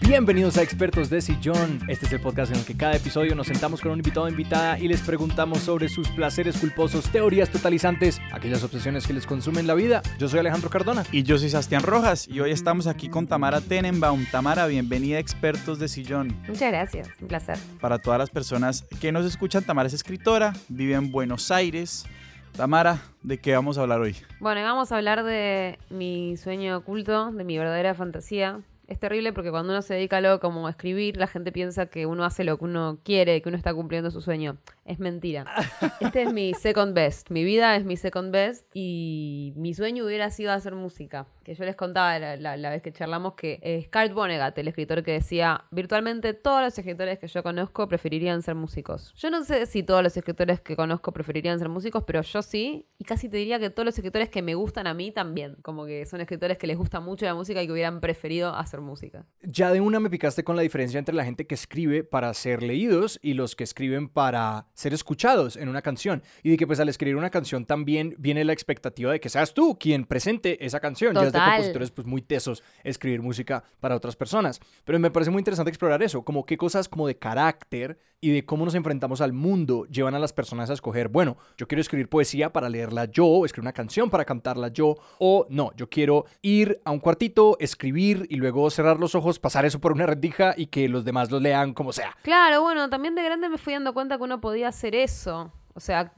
Bienvenidos a Expertos de Sillón. Este es el podcast en el que cada episodio nos sentamos con un invitado o invitada y les preguntamos sobre sus placeres culposos, teorías totalizantes, aquellas obsesiones que les consumen la vida. Yo soy Alejandro Cardona. Y yo soy Sebastián Rojas y hoy estamos aquí con Tamara Tenenbaum. Tamara, bienvenida a Expertos de Sillón. Muchas gracias, un placer. Para todas las personas que nos escuchan, Tamara es escritora, vive en Buenos Aires. Tamara, ¿de qué vamos a hablar hoy? Bueno, vamos a hablar de mi sueño oculto, de mi verdadera fantasía, es terrible porque cuando uno se dedica a algo como a escribir, la gente piensa que uno hace lo que uno quiere, que uno está cumpliendo su sueño. Es mentira. Este es mi second best. Mi vida es mi second best y mi sueño hubiera sido hacer música. Que yo les contaba la, vez que charlamos que es Carl Vonnegut, el escritor que decía, virtualmente todos los escritores que yo conozco preferirían ser músicos. Yo no sé si todos los escritores que conozco preferirían ser músicos, pero yo sí. Y casi te diría que todos los escritores que me gustan a mí también. Como que son escritores que les gusta mucho la música y que hubieran preferido hacer música. Ya de una me picaste con la diferencia entre la gente que escribe para ser leídos y los que escriben para ser escuchados en una canción. Y de que pues al escribir una canción también viene la expectativa de que seas tú quien presente esa canción. Ya es de compositores pues muy tesos escribir música para otras personas. Pero me parece muy interesante explorar eso, como qué cosas como de carácter y de cómo nos enfrentamos al mundo llevan a las personas a escoger, bueno, yo quiero escribir poesía para leerla yo, o escribir una canción para cantarla yo, o no, yo quiero ir a un cuartito, escribir y luego cerrar los ojos, pasar eso por una rendija y que los demás lo lean como sea. Claro, bueno, también de grande me fui dando cuenta que uno podía hacer eso. O sea,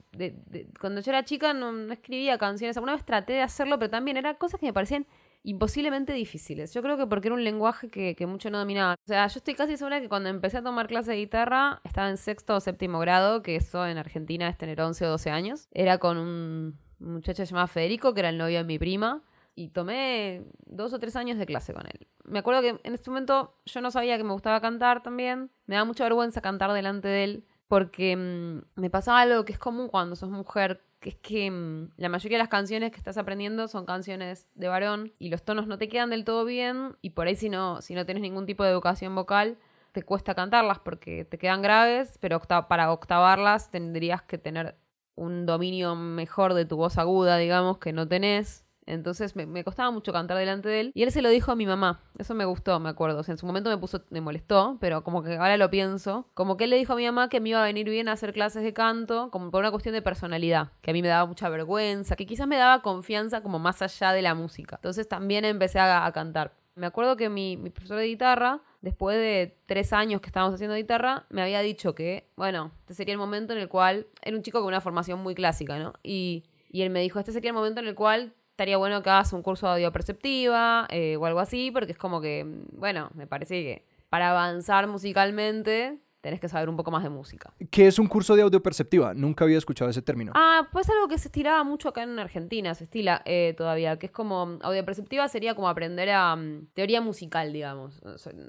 cuando yo era chica no, no, escribía canciones. Alguna vez traté de hacerlo, pero también eran cosas que me parecían imposiblemente difíciles. Yo creo que porque era un lenguaje que, que, mucho no dominaba. O sea, yo estoy casi segura que cuando empecé a tomar clase de guitarra, estaba en sexto o séptimo grado, que eso en Argentina es tener 11 o 12 años. Era con un muchacho llamado Federico, que era el novio de mi prima y tomé dos o tres años de clase con él. Me acuerdo que en este momento yo no sabía que me gustaba cantar también. Me da mucha vergüenza cantar delante de él porque mm, me pasaba algo que es común cuando sos mujer, es que mm, la mayoría de las canciones que estás aprendiendo son canciones de varón y los tonos no te quedan del todo bien y por ahí si no, si no tienes ningún tipo de educación vocal te cuesta cantarlas porque te quedan graves, pero para octavarlas tendrías que tener un dominio mejor de tu voz aguda, digamos, que no tenés. Entonces me, costaba mucho cantar delante de él. Y él se lo dijo a mi mamá. Eso me gustó, me acuerdo. O sea, en su momento me puso, me molestó, pero como que ahora lo pienso. Como que él le dijo a mi mamá que me iba a venir bien a hacer clases de canto, como por una cuestión de personalidad. Que a mí me daba mucha vergüenza, que quizás me daba confianza como más allá de la música. Entonces también empecé a, cantar. Me acuerdo que mi, profesor de guitarra después de tres años que estábamos haciendo guitarra, me había dicho que, bueno, este sería el momento en el cual, era un chico con una formación muy clásica, ¿no? Y, y él me dijo, este sería el momento en el cual estaría bueno que hagas un curso de audio perceptiva eh, o algo así, porque es como que, bueno, me parece que para avanzar musicalmente tenés que saber un poco más de música. ¿Qué es un curso de audio perceptiva? Nunca había escuchado ese término. Ah, pues algo que se estiraba mucho acá en Argentina, se estila eh, todavía, que es como audio perceptiva sería como aprender a mm, teoría musical, digamos,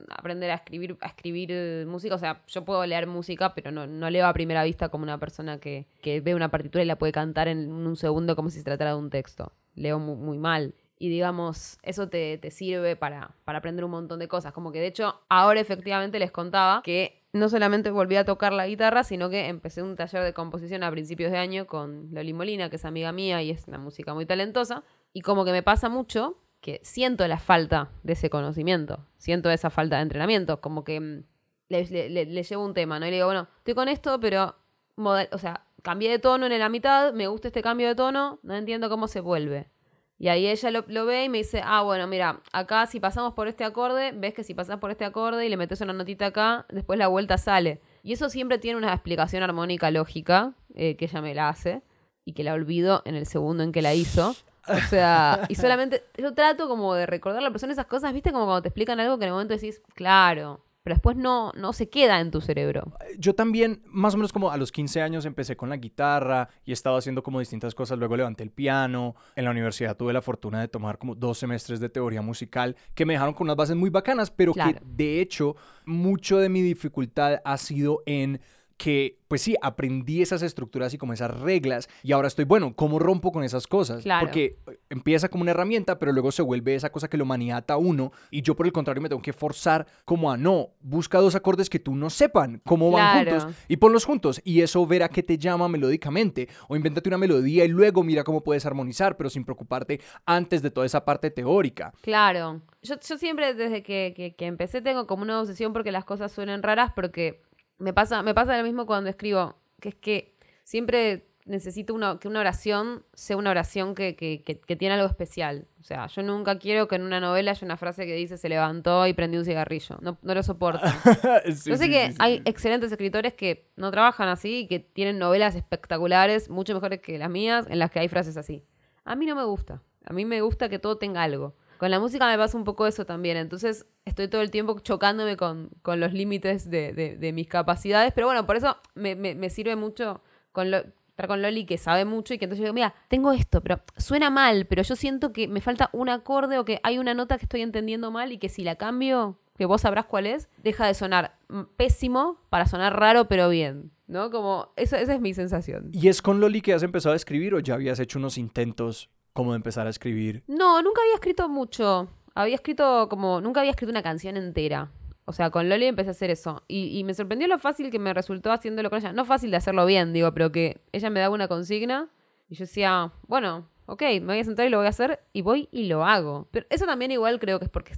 aprender a escribir a escribir eh, música, o sea, yo puedo leer música, pero no, no leo a primera vista como una persona que, que ve una partitura y la puede cantar en un segundo como si se tratara de un texto leo muy, mal. Y digamos, eso te, te sirve para, para, aprender un montón de cosas. Como que de hecho, ahora efectivamente les contaba que no solamente volví a tocar la guitarra, sino que empecé un taller de composición a principios de año con Loli Molina, que es amiga mía y es una música muy talentosa. Y como que me pasa mucho que siento la falta de ese conocimiento, siento esa falta de entrenamiento, como que mm, le, le, llevo un tema, ¿no? Y le digo, bueno, estoy con esto, pero, o sea, cambié de tono en la mitad, me gusta este cambio de tono, no entiendo cómo se vuelve. Y ahí ella lo, ve y me dice, ah, bueno, mira, acá si pasamos por este acorde, ves que si pasas por este acorde y le metes una notita acá, después la vuelta sale. Y eso siempre tiene una explicación armónica lógica, eh, que ella me la hace, y que la olvido en el segundo en que la hizo. O sea, y solamente yo trato como de recordar a la persona esas cosas, ¿viste? Como cuando te explican algo que en el momento decís, claro, pero después no, no se queda en tu cerebro. Yo también, más o menos como a los 15 años, empecé con la guitarra y he estado haciendo como distintas cosas. Luego levanté el piano. En la universidad tuve la fortuna de tomar como dos semestres de teoría musical que me dejaron con unas bases muy bacanas, pero que de hecho mucho de mi dificultad ha sido en que, pues sí, aprendí esas estructuras y como esas reglas y ahora estoy, bueno, ¿cómo rompo con esas cosas? Claro. Porque empieza como una herramienta, pero luego se vuelve esa cosa que lo maniata uno y yo por el contrario me tengo que forzar como a no, busca dos acordes que tú no sepan cómo van Claro. juntos y ponlos juntos y eso verá qué te llama melódicamente o invéntate una melodía y luego mira cómo puedes armonizar, pero sin preocuparte antes de toda esa parte teórica. Claro. Yo, yo siempre desde que, que- que empecé tengo como una obsesión porque las cosas suenen raras, porque me pasa, me pasa lo mismo cuando escribo, que es que siempre necesito una, que una oración sea una oración que, que- que- que tiene algo especial. O sea, yo nunca quiero que en una novela haya una frase que dice se levantó y prendió un cigarrillo. No, no lo soporto. Sí, Yo sé sí, que sí, hay excelentes escritores que no trabajan así y que tienen novelas espectaculares, mucho mejores que las mías, en las que hay frases así. A mí no me gusta. A mí me gusta que todo tenga algo. Con la música me pasa un poco eso también. Entonces estoy todo el tiempo chocándome con, con los límites de, de- mis capacidades. Pero bueno, por eso me, me- sirve mucho con lo, estar con Loli que sabe mucho y que entonces yo digo, mira, tengo esto, pero suena mal, pero yo siento que me falta un acorde o que hay una nota que estoy entendiendo mal y que si la cambio, que vos sabrás cuál es, deja de sonar pésimo para sonar raro pero bien, ¿no? Como, eso, esa es mi sensación. ¿Y es con Loli que has empezado a escribir o ya habías hecho unos intentos como de empezar a escribir? No, nunca había escrito mucho. Había escrito como, nunca había escrito una canción entera. O sea, con Loli empecé a hacer eso. Y, y me sorprendió lo fácil que me resultó haciéndolo con ella. No fácil de hacerlo bien, digo, pero que ella me daba una consigna y yo decía, bueno, ok, me voy a sentar y lo voy a hacer y voy y lo hago. Pero eso también igual creo que es porque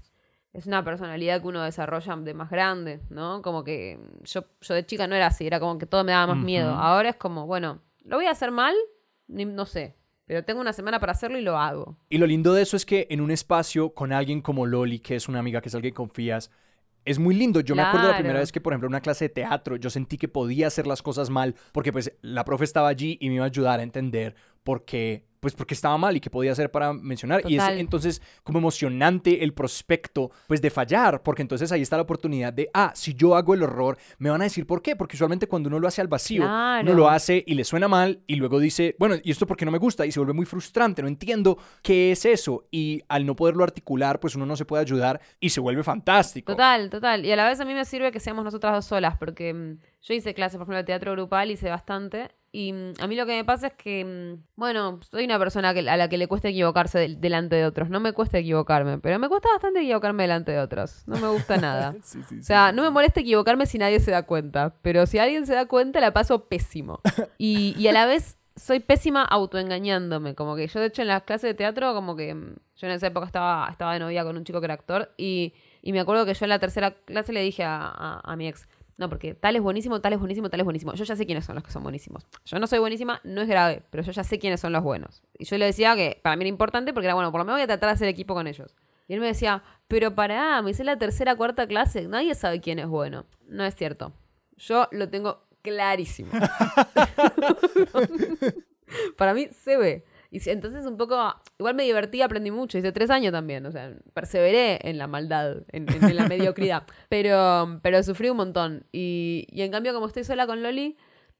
es- una personalidad que uno desarrolla de más grande, ¿no? Como que yo, yo de chica no era así, era como que todo me daba más miedo. Ahora es como, bueno, lo voy a hacer mal, ni- no sé, pero tengo una semana para hacerlo y lo hago. Y lo lindo de eso es que en un espacio con alguien como Loli, que es una amiga, que es alguien que confías, es muy lindo. Yo me acuerdo la primera vez que, por ejemplo, en una clase de teatro, yo sentí que podía hacer las cosas mal porque pues la profe estaba allí y me iba a ayudar a entender por qué, pues porque estaba mal y qué podía hacer para mencionar. Y es Total. entonces como emocionante el prospecto, pues de fallar, porque entonces ahí está la oportunidad de, ah, si yo hago el horror, me van a decir por qué, porque usualmente cuando uno lo hace al vacío, uno Claro. lo hace y le suena mal y luego dice, bueno, ¿y esto por qué no me gusta? Y se vuelve muy frustrante, no entiendo qué es eso. Y al no poderlo articular, pues uno no se puede ayudar y se vuelve fantástico. Total, total. Y a la vez a mí me sirve que seamos nosotras dos solas, porque mm, yo hice clases, por ejemplo, de teatro grupal, hice bastante. Y mm, a mí lo que me pasa es que, mm, bueno, soy una persona que- a la que le cuesta equivocarse del- delante de otros. No me cuesta equivocarme, pero me cuesta bastante equivocarme delante de otros. No me gusta nada. Sí, sí, O sea, no me molesta equivocarme si nadie se da cuenta, pero si alguien se da cuenta la paso pésimo. Y, y a la vez soy pésima autoengañándome, como que yo de hecho en las clases de teatro, como que mm, yo en esa época estaba, estaba de novia con un chico que era actor y, y me acuerdo que yo en la tercera clase le dije a, a- a mi ex, no, porque tal es buenísimo, tal es buenísimo, tal es buenísimo. Yo ya sé quiénes son los que son buenísimos. Yo no soy buenísima, no es grave, pero yo ya sé quiénes son los buenos. Y yo le decía que para mí era importante porque era bueno, por lo menos voy a tratar de hacer equipo con ellos. Y él me decía, pero pará, me hice la tercera, cuarta clase, nadie sabe quién es bueno. No es cierto. Yo lo tengo clarísimo. Para mí se ve. Y entonces un poco, igual me divertí, aprendí mucho, hice tres años también, o sea, perseveré en la maldad, en, en- en la mediocridad, pero, pero sufrí un montón. Y, y en cambio, como estoy sola con Loli,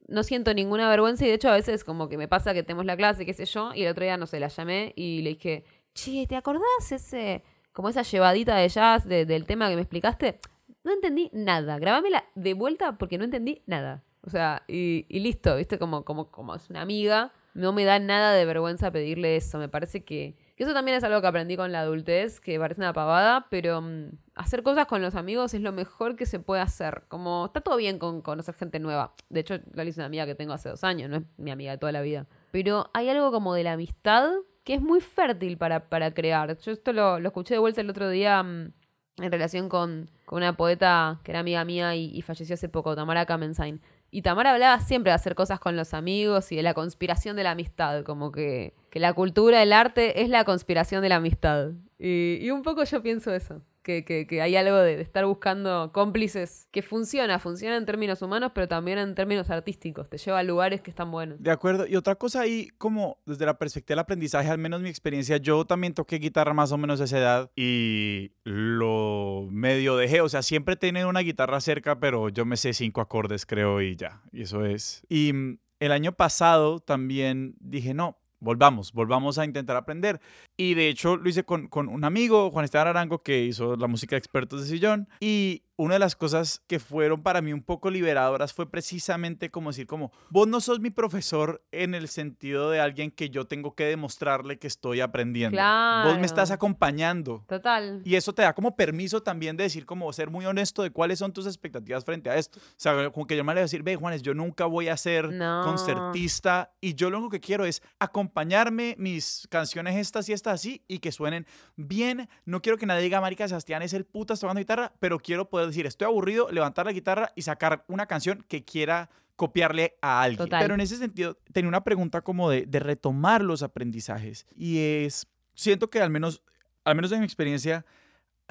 no siento ninguna vergüenza y de hecho a veces como que me pasa que tenemos la clase, qué sé yo, y el otro día, no sé, la llamé y le dije, che, ¿te acordás ese, como esa llevadita de jazz de- del tema que me explicaste? No entendí nada, grabámela de vuelta porque no entendí nada. O sea, y, y listo, ¿viste? Como, como, como es una amiga, no me da nada de vergüenza pedirle eso. Me parece que, que eso también es algo que aprendí con la adultez, que parece una pavada, pero mm, hacer cosas con los amigos es lo mejor que se puede hacer. Como está todo bien con conocer gente nueva. De hecho, Lali es una amiga que tengo hace dos años, no es mi amiga de toda la vida. Pero hay algo como de la amistad que es muy fértil para, para crear. Yo esto lo, lo escuché de vuelta el otro día mm, en relación con, con una poeta que era amiga mía y, y falleció hace poco, Tamara Kamensain. Y Tamara hablaba siempre de hacer cosas con los amigos y de la conspiración de la amistad, como que, que la cultura, el arte es la conspiración de la amistad. Y, y un poco yo pienso eso, que, que- hay algo de, de estar buscando cómplices que funciona, funciona en términos humanos, pero también en términos artísticos, te lleva a lugares que están buenos. De acuerdo. Y otra cosa ahí, como desde la perspectiva del aprendizaje, al menos mi experiencia, yo también toqué guitarra más o menos a esa edad y lo medio dejé. O sea, siempre he tenido una guitarra cerca, pero yo me sé cinco acordes, creo, y ya. Y eso es. Y mm, el año pasado también dije, no. Volvamos, volvamos a intentar aprender. Y de hecho lo hice con, un amigo, Juan Esteban Arango, que hizo la música de expertos de sillón. Y una de las cosas que fueron para mí un poco liberadoras fue precisamente como decir, como, vos no sos mi profesor en el sentido de alguien que yo tengo que demostrarle que estoy aprendiendo. Vos me estás acompañando. Total. Y eso te da como permiso también de decir, como ser muy honesto de cuáles son tus expectativas frente a esto. O sea, como que yo me le voy a decir, ve, Juanes, yo nunca voy a ser concertista y yo lo único que quiero es acompañarme mis canciones estas y estas así y que suenen bien. No quiero que nadie diga, Marica Sebastián es el puta tocando guitarra, pero quiero poder decir, estoy aburrido, levantar la guitarra y sacar una canción que quiera copiarle a alguien. Pero en ese sentido, tenía una pregunta como de, de retomar los aprendizajes. Y es, siento que al menos, al menos en mi experiencia,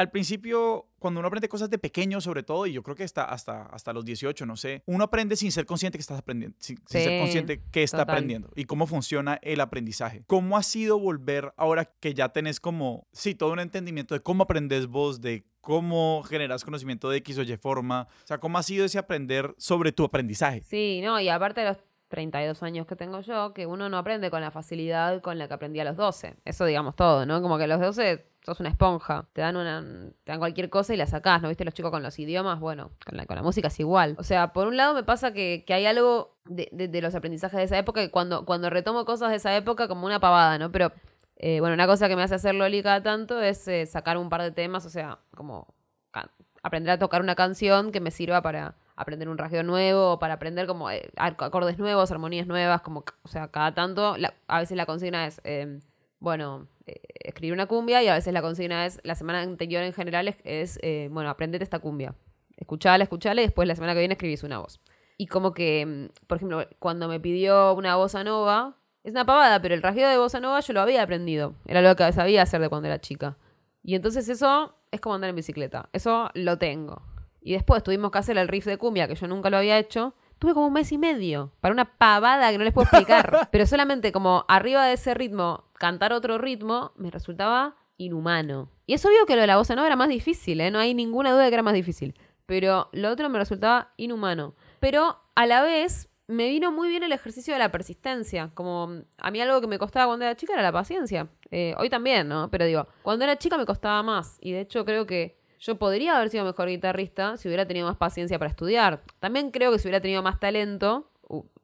al principio, cuando uno aprende cosas de pequeño, sobre todo, y yo creo que hasta, hasta, hasta los 18, no sé, uno aprende sin ser consciente que estás aprendiendo, sin, ser consciente que está aprendiendo y cómo funciona el aprendizaje. ¿Cómo ha sido volver ahora que ya tenés como, sí, todo un entendimiento de cómo aprendes vos, de cómo generas conocimiento de X o Y forma? O sea, ¿cómo ha sido ese aprender sobre tu aprendizaje? Sí, no, y aparte de los 32 años que tengo yo, que uno no aprende con la facilidad con la que aprendí a los 12. Eso digamos todo, ¿no? Como que a los 12 sos una esponja. Te dan una te dan cualquier cosa y la sacás, ¿no? ¿Viste los chicos con los idiomas? Bueno, con la, con la música es igual. O sea, por un lado me pasa que, hay algo de, los aprendizajes de esa época que cuando, cuando retomo cosas de esa época como una pavada, ¿no? Pero, eh, bueno, una cosa que me hace hacer Loli tanto es eh, sacar un par de temas, o sea, como aprender a tocar una canción que me sirva para aprender un rasgueo nuevo, para aprender como eh, acordes nuevos, armonías nuevas, como, o sea, cada tanto, a veces la consigna es, em, bueno, eh, escribir una cumbia y a veces la consigna es, la semana anterior en general es, eh, bueno, aprendete esta cumbia. Escuchala, escuchala y después la semana que viene escribís una voz. Y como que, em, por ejemplo, cuando me pidió una bossa nova, es una pavada, pero el rasgueo de bossa nova yo lo había aprendido. Era lo que sabía hacer de cuando era chica. Y entonces eso es como andar en bicicleta. Eso lo tengo. Y después tuvimos que hacer el riff de cumbia, que yo nunca lo había hecho. Tuve como un mes y medio para una pavada que no les puedo explicar. Pero solamente como arriba de ese ritmo, cantar otro ritmo, me resultaba inhumano. Y es obvio que lo de la voz no era más difícil, ¿eh? No hay ninguna duda de que era más difícil. Pero lo otro me resultaba inhumano. Pero a la vez me vino muy bien el ejercicio de la persistencia. Como a mí algo que me costaba cuando era chica era la paciencia. Eh, hoy también, ¿no? Pero digo, cuando era chica me costaba más. Y de hecho creo que yo podría haber sido mejor guitarrista si hubiera tenido más paciencia para estudiar. También creo que si hubiera tenido más talento,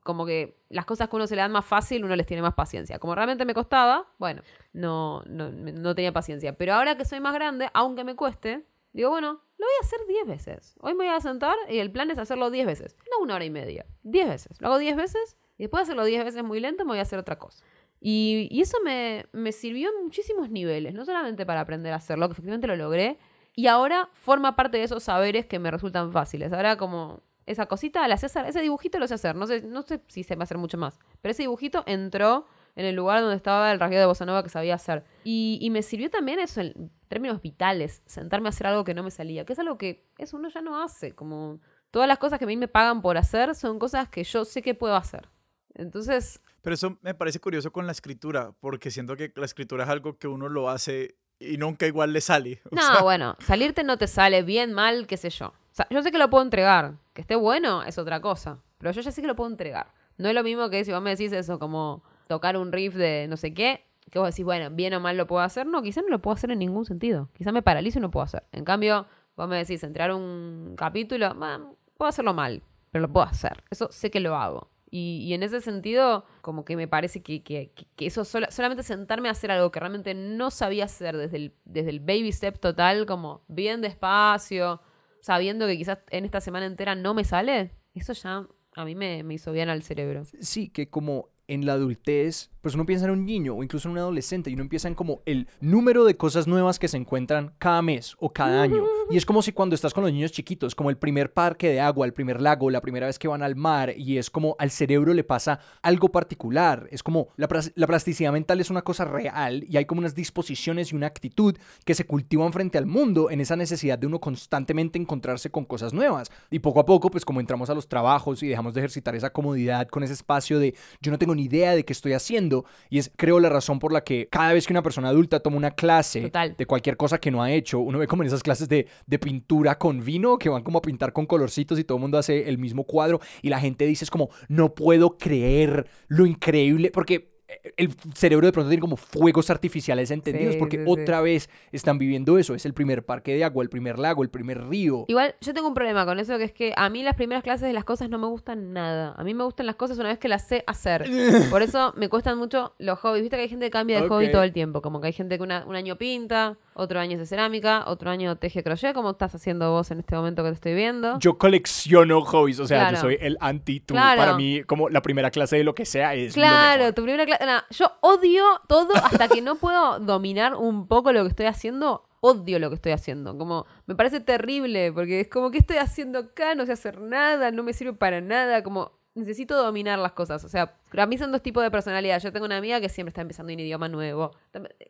como que las cosas que uno se le dan más fácil, uno les tiene más paciencia. Como realmente me costaba, bueno, no, no, no tenía paciencia. Pero ahora que soy más grande, aunque me cueste, digo, bueno, lo voy a hacer 10 veces. Hoy me voy a sentar y el plan es hacerlo 10 veces. No una hora y media, 10 veces. Lo hago 10 veces y después de hacerlo 10 veces muy lento me voy a hacer otra cosa. Y, y eso me, me, sirvió en muchísimos niveles, no solamente para aprender a hacerlo, que efectivamente lo logré, y ahora forma parte de esos saberes que me resultan fáciles. Ahora como esa cosita la sé hacer, ese dibujito lo sé hacer, no sé, no sé si se va a hacer mucho más, pero ese dibujito entró en el lugar donde estaba el rasgueo de bossa nova que sabía hacer. Y, me sirvió también eso en términos vitales, sentarme a hacer algo que no me salía, que es algo que eso uno ya no hace, como todas las cosas que a mí me pagan por hacer son cosas que yo sé que puedo hacer. Entonces... Pero eso me parece curioso con la escritura, porque siento que la escritura es algo que uno lo hace y nunca igual le sale. no, bueno, salirte no te sale bien, mal, qué sé yo. O sea, yo sé que lo puedo entregar. Que esté bueno es otra cosa. Pero yo ya sé que lo puedo entregar. No es lo mismo que si vos me decís eso, como tocar un riff de no sé qué, que vos decís, bueno, bien o mal lo puedo hacer. No, quizá no lo puedo hacer en ningún sentido. Quizá me paralizo y no puedo hacer. En cambio, vos me decís, entrar un capítulo, puedo hacerlo mal, pero lo puedo hacer. Eso sé que lo hago. Y, en ese sentido, como que me parece que, que, eso solamente sentarme a hacer algo que realmente no sabía hacer desde el, desde el baby step total, como bien despacio, sabiendo que quizás en esta semana entera no me sale, eso ya a mí me, me hizo bien al cerebro. Sí, que como en la adultez pues uno piensa en un niño o incluso en un adolescente y uno empieza en como el número de cosas nuevas que se encuentran cada mes o cada año. Y es como si cuando estás con los niños chiquitos, como el primer parque de agua, el primer lago, la primera vez que van al mar y es como al cerebro le pasa algo particular. Es como la, la plasticidad mental es una cosa real y hay como unas disposiciones y una actitud que se cultivan frente al mundo en esa necesidad de uno constantemente encontrarse con cosas nuevas. Y poco a poco, pues como entramos a los trabajos y dejamos de ejercitar esa comodidad con ese espacio de yo no tengo ni idea de qué estoy haciendo, y es creo la razón por la que cada vez que una persona adulta toma una clase de cualquier cosa que no ha hecho, uno ve como en esas clases de, de pintura con vino que van como a pintar con colorcitos y todo el mundo hace el mismo cuadro y la gente dice es como no puedo creer lo increíble porque el cerebro de pronto tiene como fuegos artificiales entendidos Sí, porque sí, sí. otra vez están viviendo eso. Es el primer parque de agua, el primer lago, el primer río. Igual, yo tengo un problema con eso, que es que a mí las primeras clases de las cosas no me gustan nada. A mí me gustan las cosas una vez que las sé hacer. Por eso me cuestan mucho los hobbies. Viste que hay gente que cambia de hobby todo el tiempo. Como que hay gente que una- un año pinta, otro año hace cerámica, otro año teje crochet, como estás haciendo vos en este momento que te estoy viendo. Yo colecciono hobbies, o sea, Claro. yo soy el anti tú. Claro. Para mí, como la primera clase de lo que sea es lo Claro, mejor. tu primera clase. yo odio todo hasta que no puedo dominar un poco lo que estoy haciendo. Odio lo que estoy haciendo. Como, me parece terrible, porque es como, ¿qué estoy haciendo acá? No sé hacer nada, no me sirve para nada. Como, necesito dominar las cosas. O sea, a mí son dos tipos de personalidad. Yo tengo una amiga que siempre está empezando un idioma nuevo.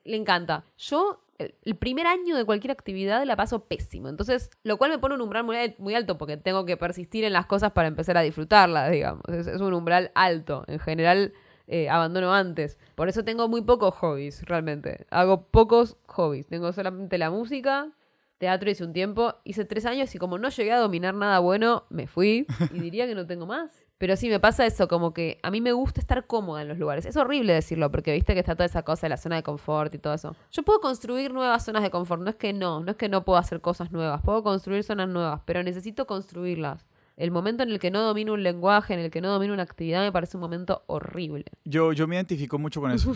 Le encanta. Yo, el, primer año de cualquier actividad la paso pésimo. Entonces, lo cual me pone un umbral muy, al- muy alto porque tengo que persistir en las cosas para empezar a disfrutarlas, digamos. Es, es un umbral alto. En general, eh, abandono antes. Por eso tengo muy pocos hobbies, realmente. Hago pocos hobbies. Tengo solamente la música. Teatro hice un tiempo, hice tres años y como no llegué a dominar nada bueno, me fui y diría que no tengo más. Pero sí, me pasa eso, como que a mí me gusta estar cómoda en los lugares. Es horrible decirlo, porque viste que está toda esa cosa de la zona de confort y todo eso. Yo puedo construir nuevas zonas de confort, no es que no, no es que no puedo hacer cosas nuevas, puedo construir zonas nuevas, pero necesito construirlas. El momento en el que no domino un lenguaje, en el que no domino una actividad, me parece un momento horrible. Yo, yo me identifico mucho con eso.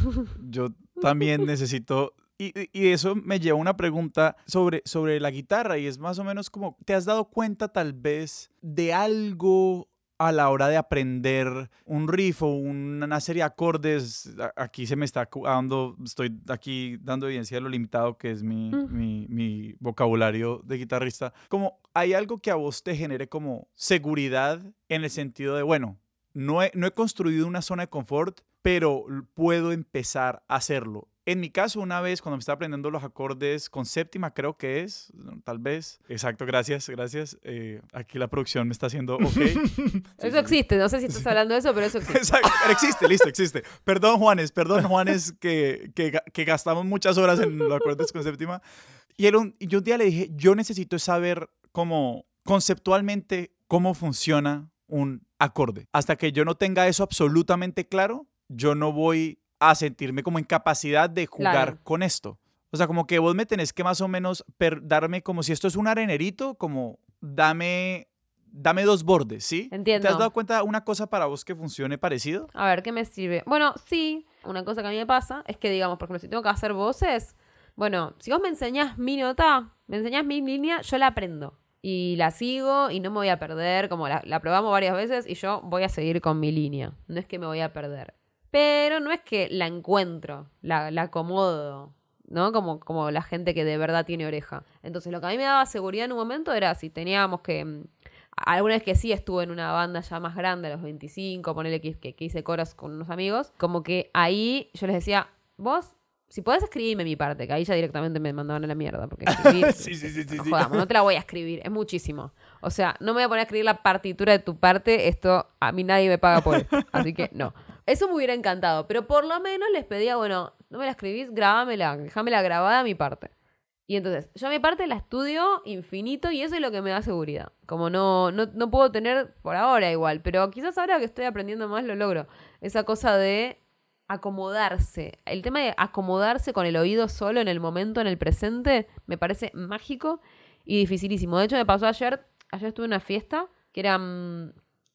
Yo también necesito... Y, y- eso me lleva a una pregunta sobre, sobre la guitarra y es más o menos como, ¿te has dado cuenta tal vez de algo a la hora de aprender un riff o una serie de acordes? Aquí se me está dando, estoy aquí dando evidencia de lo limitado que es mi, Mm. mi, mi vocabulario de guitarrista. Como hay algo que a vos te genere como seguridad en el sentido de, bueno, no he, no he construido una zona de confort, pero puedo empezar a hacerlo. En mi caso, una vez cuando me estaba aprendiendo los acordes con séptima, creo que es, tal vez. Exacto, gracias, gracias. Eh, aquí la producción me está haciendo ok. Sí, eso sí, existe, no sé si estás hablando de eso, pero eso existe. Exacto, pero existe, listo, existe. Perdón, Juanes, perdón, Juanes, que, que, que gastamos muchas horas en los acordes con séptima. Y él un- y yo un día le dije, yo necesito saber cómo, conceptualmente, cómo funciona un acorde. Hasta que yo no tenga eso absolutamente claro, yo no voy a sentirme como en capacidad de jugar Claro. con esto. O sea, como que vos me tenés que más o menos darme como si esto es un arenerito, como dame, dame dos bordes, ¿sí? ¿Te Entiendo. has dado cuenta una cosa para vos que funcione parecido? A ver, ¿qué me sirve? Bueno, sí, una cosa que a mí me pasa es que, digamos, por ejemplo, si tengo que hacer voces, bueno, si vos me enseñás mi nota, me enseñás mi línea, yo la aprendo. Y la sigo y no me voy a perder, como la, la probamos varias veces y yo voy a seguir con mi línea. No es que me voy a perder. Pero no es que la encuentro, la, la acomodo, ¿no? Como, como la gente que de verdad tiene oreja. Entonces, lo que a mí me daba seguridad en un momento era si teníamos que. mm, Alguna vez que sí estuve en una banda ya más grande, a los 25, ponele que, que, que hice coros con unos amigos, como que ahí yo les decía, vos, si podés escribirme mi parte, que ahí ya directamente me mandaban a la mierda, porque escribir, Sí, sí, sí, sí, no sí. jodamos, no te la voy a escribir, es muchísimo. O sea, no me voy a poner a escribir la partitura de tu parte, esto a mí nadie me paga por esto, así que no. Eso me hubiera encantado, pero por lo menos les pedía, bueno, no me la escribís, grabámela, déjamela grabada mi parte. Y entonces, yo mi parte la estudio infinito y eso es lo que me da seguridad. Como no, no, no puedo tener por ahora igual, pero quizás ahora que estoy aprendiendo más lo logro. Esa cosa de acomodarse. El tema de acomodarse con el oído solo en el momento, en el presente, me parece mágico y dificilísimo. De hecho, me pasó ayer, ayer estuve en una fiesta que era mm,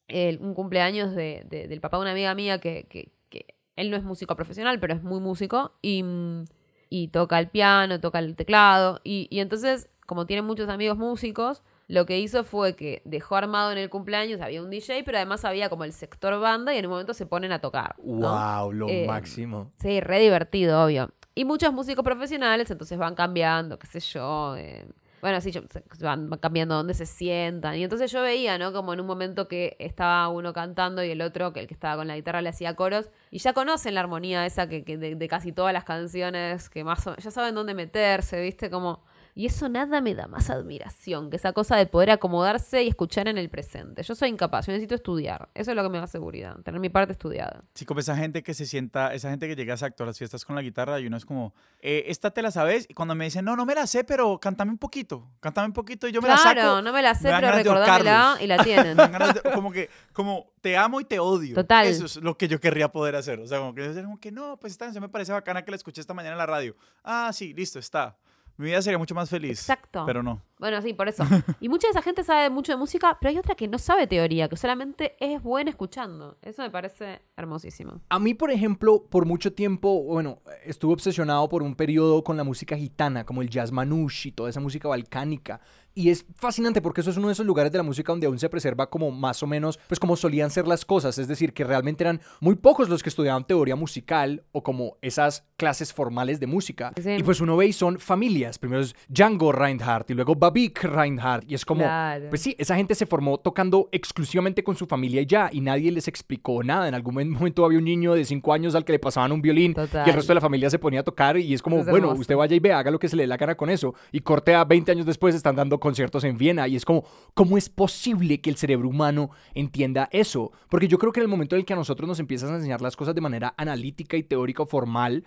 el- un cumpleaños de- de- del papá de una amiga mía que, que- que él no es músico profesional, pero es muy músico y, mm, y toca el piano, toca el teclado y, y entonces, como tiene muchos amigos músicos, lo que hizo fue que dejó armado en el cumpleaños, había un DJ, pero además había como el sector banda y en un momento se ponen a tocar. ¿no? Wow, lo Eh, máximo. Sí, re divertido, obvio. Y muchos músicos profesionales, entonces van cambiando, qué sé yo. eh, bueno, sí, yo- se- van, van cambiando dónde se sientan. Y entonces yo veía, ¿no? Como en un momento que estaba uno cantando y el otro, que el que estaba con la guitarra, le hacía coros. Y ya conocen la armonía esa que, que de, de casi todas las canciones, que más o- ya saben dónde meterse, ¿viste? Como Y eso nada me da más admiración que esa cosa de poder acomodarse y escuchar en el presente. Yo soy incapaz, yo necesito estudiar. Eso es lo que me da seguridad, tener mi parte estudiada. Sí, como esa gente que se sienta, esa gente que llega exacto a las fiestas con la guitarra y uno es como, eh, esta te la sabes. Y cuando me dicen, no, no me la sé, pero cántame un poquito, cántame un poquito y yo me la saco. Claro, no me la sé, me pero recordámela y la tienen. De- como que, como te amo y te odio. Total. Eso es lo que yo querría poder hacer. O sea, como que, como que no, pues esta canción me parece bacana que la escuché esta mañana en la radio. Ah, sí, listo, está. Mi vida sería mucho más feliz. Exacto. Pero no. Bueno, sí, por eso. Y mucha de esa gente sabe mucho de música, pero hay otra que no sabe teoría, que solamente es buena escuchando. Eso me parece hermosísimo. A mí, por ejemplo, por mucho tiempo, bueno, estuve obsesionado por un periodo con la música gitana, como el jazz manouche y toda esa música balcánica. Y es fascinante porque eso es uno de esos lugares de la música donde aún se preserva como más o menos, pues como solían ser las cosas. Es decir, que realmente eran muy pocos los que estudiaban teoría musical o como esas clases formales de música. Sí. Y pues uno ve y son familias. Primero es Django Reinhardt y luego Babik Reinhardt. Y es como, Claro. pues sí, esa gente se formó tocando exclusivamente con su familia y ya. Y nadie les explicó nada. En algún momento había un niño de 5 años al que le pasaban un violín Total. y el resto de la familia se ponía a tocar y es como, es bueno, usted vaya y ve, haga lo que se le dé la gana con eso. Y corte a 20 años después están dando conciertos en Viena y es como, ¿cómo es posible que el cerebro humano entienda eso? Porque yo creo que en el momento en el que a nosotros nos empiezas a enseñar las cosas de manera analítica y teórica o formal,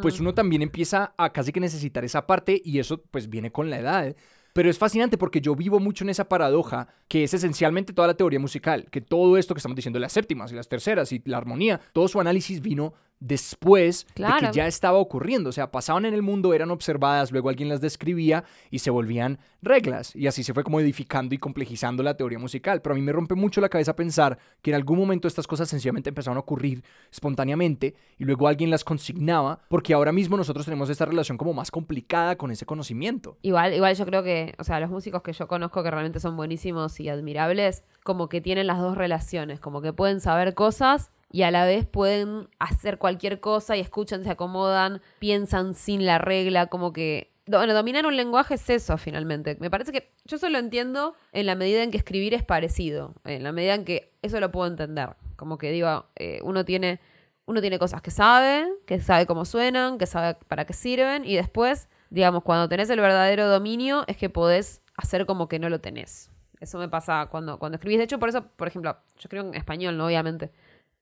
pues uno también empieza a casi que necesitar esa parte y eso pues viene con la edad. Pero es fascinante porque yo vivo mucho en esa paradoja que es esencialmente toda la teoría musical, que todo esto que estamos diciendo, las séptimas y las terceras y la armonía, todo su análisis vino después de que ya estaba ocurriendo. O sea, pasaban en el mundo, eran observadas, luego alguien las describía y se volvían reglas. Y así se fue como edificando y complejizando la teoría musical. Pero a mí me rompe mucho la cabeza pensar que en algún momento estas cosas sencillamente empezaron a ocurrir espontáneamente y luego alguien las consignaba, porque ahora mismo nosotros tenemos esta relación como más complicada con ese conocimiento. Igual, igual yo creo que, o sea, los músicos que yo conozco que realmente son buenísimos y admirables, como que tienen las dos relaciones, como que pueden saber cosas y a la vez pueden hacer cualquier cosa y escuchan, se acomodan, piensan sin la regla, como que... Bueno, dominar un lenguaje es eso finalmente. Me parece que yo solo entiendo en la medida en que escribir es parecido, en la medida en que eso lo puedo entender. Como que digo, eh, uno tiene uno tiene cosas que sabe, que sabe cómo suenan, que sabe para qué sirven, y después, digamos, cuando tenés el verdadero dominio, es que podés hacer como que no lo tenés. Eso me pasa cuando, cuando escribís. De hecho, por eso, por ejemplo, yo escribo en español, ¿no? Obviamente.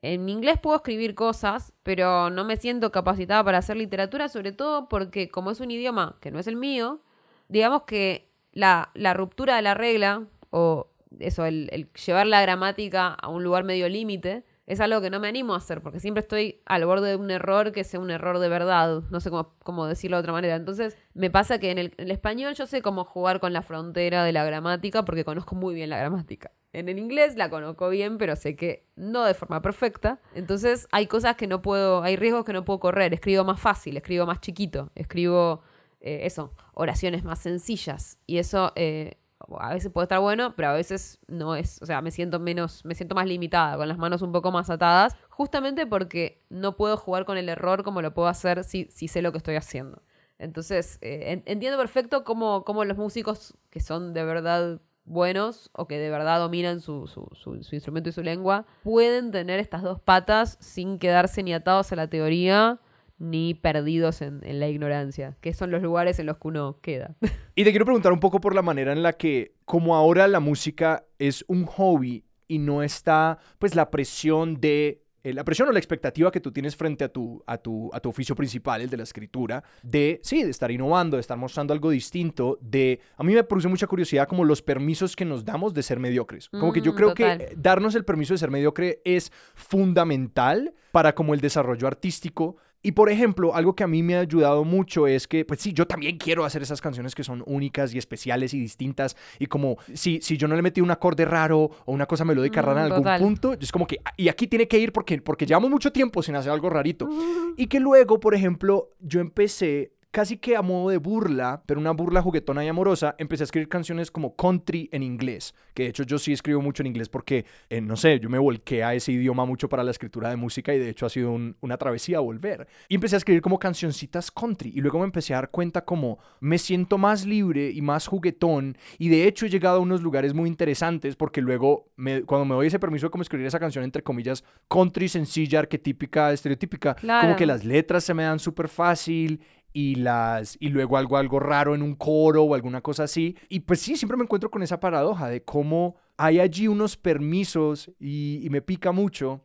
En inglés puedo escribir cosas, pero no me siento capacitada para hacer literatura, sobre todo porque como es un idioma que no es el mío, digamos que la, la ruptura de la regla, o eso, el, el llevar la gramática a un lugar medio límite, es algo que no me animo a hacer, porque siempre estoy al borde de un error que sea un error de verdad. No sé cómo, cómo decirlo de otra manera. Entonces, me pasa que en el, español yo sé cómo jugar con la frontera de la gramática, porque conozco muy bien la gramática. En el inglés la conozco bien, pero sé que no de forma perfecta. Entonces, hay cosas que no puedo, hay riesgos que no puedo correr. Escribo más fácil, escribo más chiquito, escribo eh, eso, oraciones más sencillas. Y eso eh, a veces puede estar bueno, pero a veces no es. O sea, me siento menos, me siento más limitada, con las manos un poco más atadas, justamente porque no puedo jugar con el error como lo puedo hacer si, si sé lo que estoy haciendo. Entonces, eh, en- entiendo perfecto cómo, cómo los músicos que son de verdad buenos o que de verdad dominan su- su instrumento y su lengua pueden tener estas dos patas sin quedarse ni atados a la teoría ni perdidos en, en la ignorancia, que son los lugares en los que uno queda. Y te quiero preguntar un poco por la manera en la que, como ahora la música es un hobby y no está, pues, la presión de eh, la presión o la expectativa que tú tienes frente a tu, a, tu, a tu oficio principal, el de la escritura, de, sí, de estar innovando, de estar mostrando algo distinto, de, a mí me produce mucha curiosidad como los permisos que nos damos de ser mediocres. Como que yo Mm, creo total. que darnos el permiso de ser mediocre es fundamental para como el desarrollo artístico. Y por ejemplo, algo que a mí me ha ayudado mucho es que, pues sí, yo también quiero hacer esas canciones que son únicas y especiales y distintas. Y como si, si yo no le metí un acorde raro o una cosa melódica Mm, rara en algún total. punto, es como que, "Ah, y aquí tiene que ir porque, porque llevamos mucho tiempo sin hacer algo rarito. Y que luego, por ejemplo, yo empecé casi que a modo de burla, pero una burla juguetona y amorosa, empecé a escribir canciones como country en inglés, que de hecho yo sí escribo mucho en inglés porque, eh, no sé, yo me volqué a ese idioma mucho para la escritura de música y de hecho ha sido un- una travesía volver. Y empecé a escribir como cancioncitas country y luego me empecé a dar cuenta como me siento más libre y más juguetón y de hecho he llegado a unos lugares muy interesantes porque luego me- cuando me doy ese permiso de como escribir esa canción entre comillas country sencilla, arquetípica, estereotípica, como que las letras se me dan súper fácil y las y luego algo algo raro en un coro o alguna cosa así. Y pues sí siempre me encuentro con esa paradoja de cómo hay allí unos permisos y, me pica mucho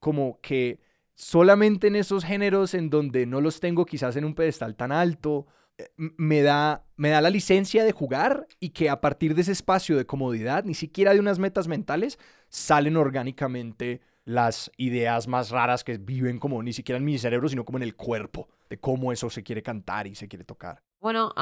como que solamente en esos géneros en donde no los tengo quizás en un pedestal tan alto me da me da la licencia de jugar y que a partir de ese espacio de comodidad ni siquiera de unas metas mentales salen orgánicamente las ideas más raras que viven como ni siquiera en mi cerebro, sino como en el cuerpo, de cómo eso se quiere cantar y se quiere tocar. Bueno,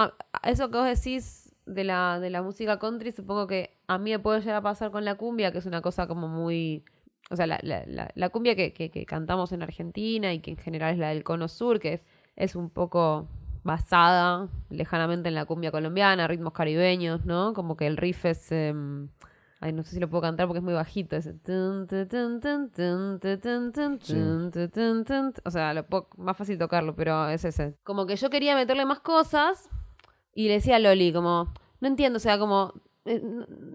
eso que vos decís de la, de la música country, supongo que a mí me puede llegar a pasar con la cumbia, que es una cosa como muy... O sea, la, la, la, cumbia que, que, que cantamos en Argentina y que en general es la del Cono Sur, que es, es un poco basada lejanamente en la cumbia colombiana, ritmos caribeños, ¿no? Como que el riff es... em, Ay, no sé si lo puedo cantar porque es muy bajito. Ese Sí. O sea, lo puedo- más fácil tocarlo, pero es ese. Como que yo quería meterle más cosas y le decía a Loli, como, no entiendo, o sea, como, eh,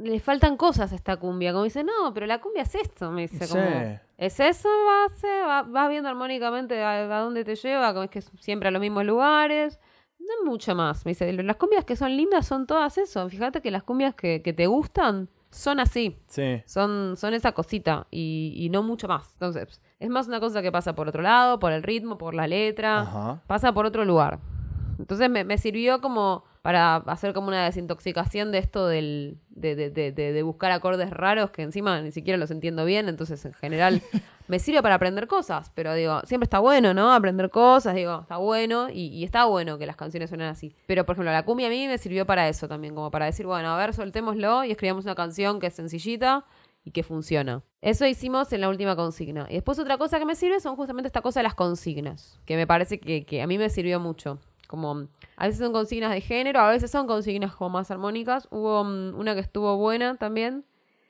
le faltan cosas a esta cumbia. Como dice, no, pero la cumbia es esto, me dice, como, ¿es eso? Vas, va- vas viendo armónicamente a, a dónde te lleva, como es que siempre a los mismos lugares. No hay mucho más, me dice. Las cumbias que son lindas son todas eso. Fíjate que las cumbias que, que te gustan son así. Sí. Son, son esa cosita y, y no mucho más. Entonces, es más una cosa que pasa por otro lado, por el ritmo, por la letra, Ajá. pasa por otro lugar. Entonces me, me sirvió como para hacer como una desintoxicación de esto del, de, de, de, de- buscar acordes raros que encima ni siquiera los entiendo bien, entonces en general me sirve para aprender cosas, pero digo, siempre está bueno, ¿no? Aprender cosas, digo, está bueno y, y está bueno que las canciones suenen así. Pero por ejemplo, la cumbia a mí me sirvió para eso también, como para decir, bueno, a ver, soltémoslo y escribamos una canción que es sencillita y que funciona. Eso hicimos en la última consigna. Y después otra cosa que me sirve son justamente esta cosa de las consignas, que me parece que, que a mí me sirvió mucho. Como a veces son consignas de género, a veces son consignas como más armónicas. Hubo mm, una que estuvo buena también,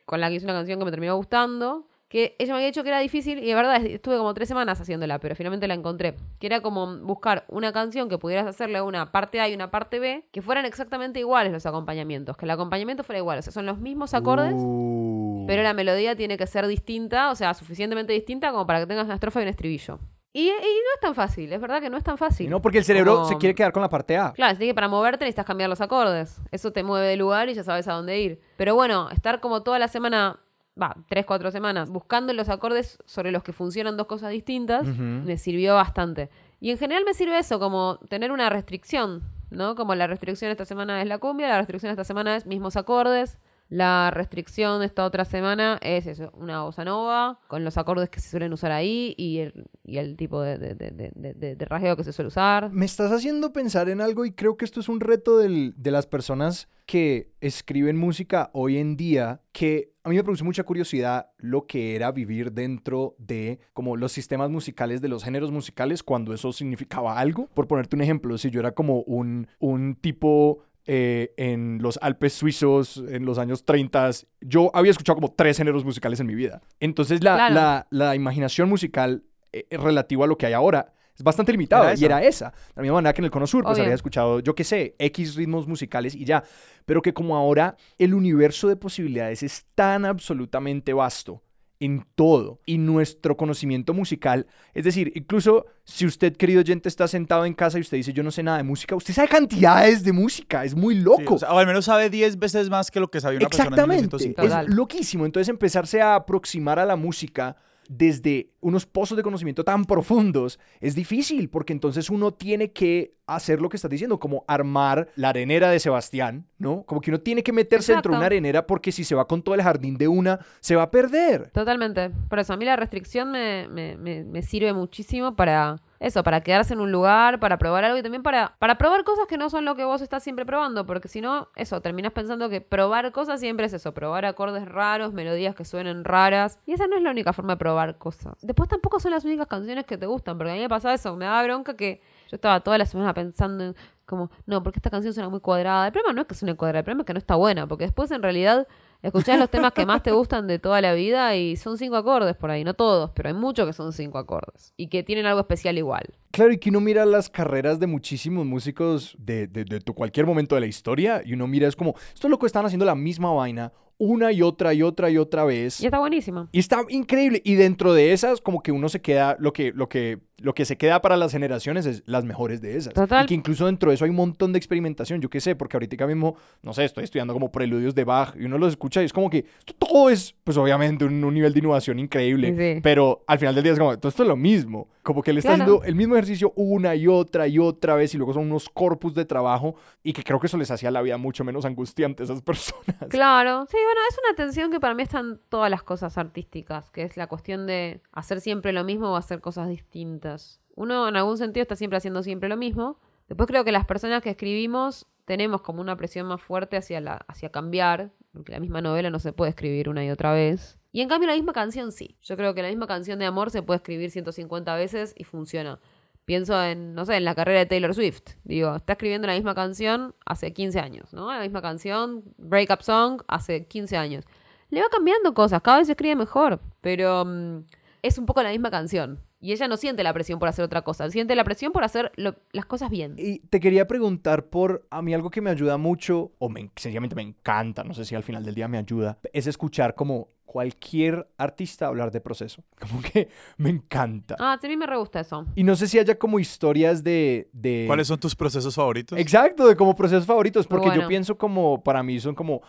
con la que hice una canción que me terminó gustando, que ella me había dicho que era difícil y de verdad estuve como tres semanas haciéndola, pero finalmente la encontré. Que era como buscar una canción que pudieras hacerle una parte A y una parte B, que fueran exactamente iguales los acompañamientos, que el acompañamiento fuera igual, o sea, son los mismos acordes. Uh. Pero la melodía tiene que ser distinta, o sea, suficientemente distinta como para que tengas una estrofa y un estribillo. Y, y no es tan fácil, es verdad que no es tan fácil. Y no, porque el cerebro Como- se quiere quedar con la parte A. Claro, así que para moverte necesitas cambiar los acordes. Eso te mueve de lugar y ya sabes a dónde ir. Pero bueno, estar como toda la semana, va, tres, cuatro semanas, buscando los acordes sobre los que funcionan dos cosas distintas, me sirvió bastante. Y en general me sirve eso, como tener una restricción, ¿no? Como la restricción esta semana es la cumbia, la restricción esta semana es mismos acordes. La restricción esta otra semana es eso, una bossa nova, con los acordes que se suelen usar ahí y el, y el tipo de, de, de, de- de- de que se suele usar. Me estás haciendo pensar en algo y creo que esto es un reto del- de las personas que escriben música hoy en día, que a mí me produce mucha curiosidad lo que era vivir dentro de como los sistemas musicales de los géneros musicales cuando eso significaba algo. Por ponerte un ejemplo, si yo era como un, un tipo eh, en los Alpes suizos en los años 30, yo había escuchado como tres géneros musicales en mi vida. Entonces la, Claro. la, la imaginación musical eh, relativa a lo que hay ahora es bastante limitada Era y esa. era esa. De la misma manera que en el Cono Sur, pues Obvio. habría escuchado, yo qué sé, X ritmos musicales y ya. Pero que como ahora el universo de posibilidades es tan absolutamente vasto en todo y nuestro conocimiento musical, es decir, incluso si usted, querido oyente, está sentado en casa y usted dice yo no sé nada de música, usted sabe cantidades de música, es muy Sí, loco. o, sea, o al menos sabe 10 veces más que lo que sabía una persona en Exactamente. 1950. Total. Es loquísimo. Entonces empezarse a aproximar a la música desde unos pozos de conocimiento tan profundos es difícil porque entonces uno tiene que hacer lo que estás diciendo, como armar la arenera de Sebastián, ¿no? Como que uno tiene que meterse dentro de una arenera porque si se va con todo el jardín de una, se va a perder. Totalmente. Por eso, a mí la restricción me, me, me, me sirve muchísimo para eso, para quedarse en un lugar, para probar algo y también para, para probar cosas que no son lo que vos estás siempre probando, porque si no, eso, terminás pensando que probar cosas siempre es eso, probar acordes raros, melodías que suenen raras, y esa no es la única forma de probar cosas. Después tampoco son las únicas canciones que te gustan, porque a mí me pasaba eso, me daba bronca que yo estaba toda la semana pensando en como, no, porque esta canción suena muy cuadrada. El problema no es que suene cuadrada, el problema es que no está buena, porque después en realidad escuchás los temas que más te gustan de toda la vida y son cinco acordes por ahí, no todos, pero hay muchos que son cinco acordes y que tienen algo especial igual. Claro, y que uno mira las carreras de muchísimos músicos de, de, de cualquier momento de la historia y uno mira, es como, estos locos están haciendo la misma vaina una y otra y otra y otra vez. Y está buenísimo. Y está increíble. Y dentro de esas, como que uno se queda, lo que, lo que, lo que se queda para las generaciones es las mejores de esas. Total. Y que incluso dentro de eso hay un montón de experimentación. Yo qué sé, porque ahorita mismo, no sé, estoy estudiando como preludios de Bach y uno los escucha y es como que todo es, pues obviamente, un, un nivel de innovación increíble. Sí. Pero al final del día es como, todo esto es lo mismo. Como que él está Claro. haciendo el mismo ejercicio una y otra y otra vez y luego son unos corpus de trabajo y que creo que eso les hacía la vida mucho menos angustiante a esas personas. Claro, sí, bueno, es una tensión que para mí está en todas las cosas artísticas, que es la cuestión de hacer siempre lo mismo o hacer cosas distintas. Uno en algún sentido está siempre haciendo siempre lo mismo. Después creo que las personas que escribimos tenemos como una presión más fuerte hacia, la, hacia cambiar, porque la misma novela no se puede escribir una y otra vez. Y en cambio la misma canción sí. Yo creo que la misma canción de amor se puede escribir 150 veces y funciona. Pienso en, no sé, en la carrera de Taylor Swift. Digo, está escribiendo la misma canción hace 15 años, ¿no? La misma canción, Breakup Song, hace 15 años. Le va cambiando cosas, cada vez se escribe mejor, pero mm, es un poco la misma canción. Y ella no siente la presión por hacer otra cosa, siente la presión por hacer las cosas bien. Y te quería preguntar por a mí algo que me ayuda mucho, o me, sencillamente me encanta, no sé si al final del día me ayuda, es escuchar como cualquier artista hablar de proceso. Como que me encanta. Ah, sí, a mí me re gusta eso. Y no sé si haya como historias de... de... ¿Cuáles son tus procesos favoritos? Exacto, de como procesos favoritos, porque yo pienso como, para mí son como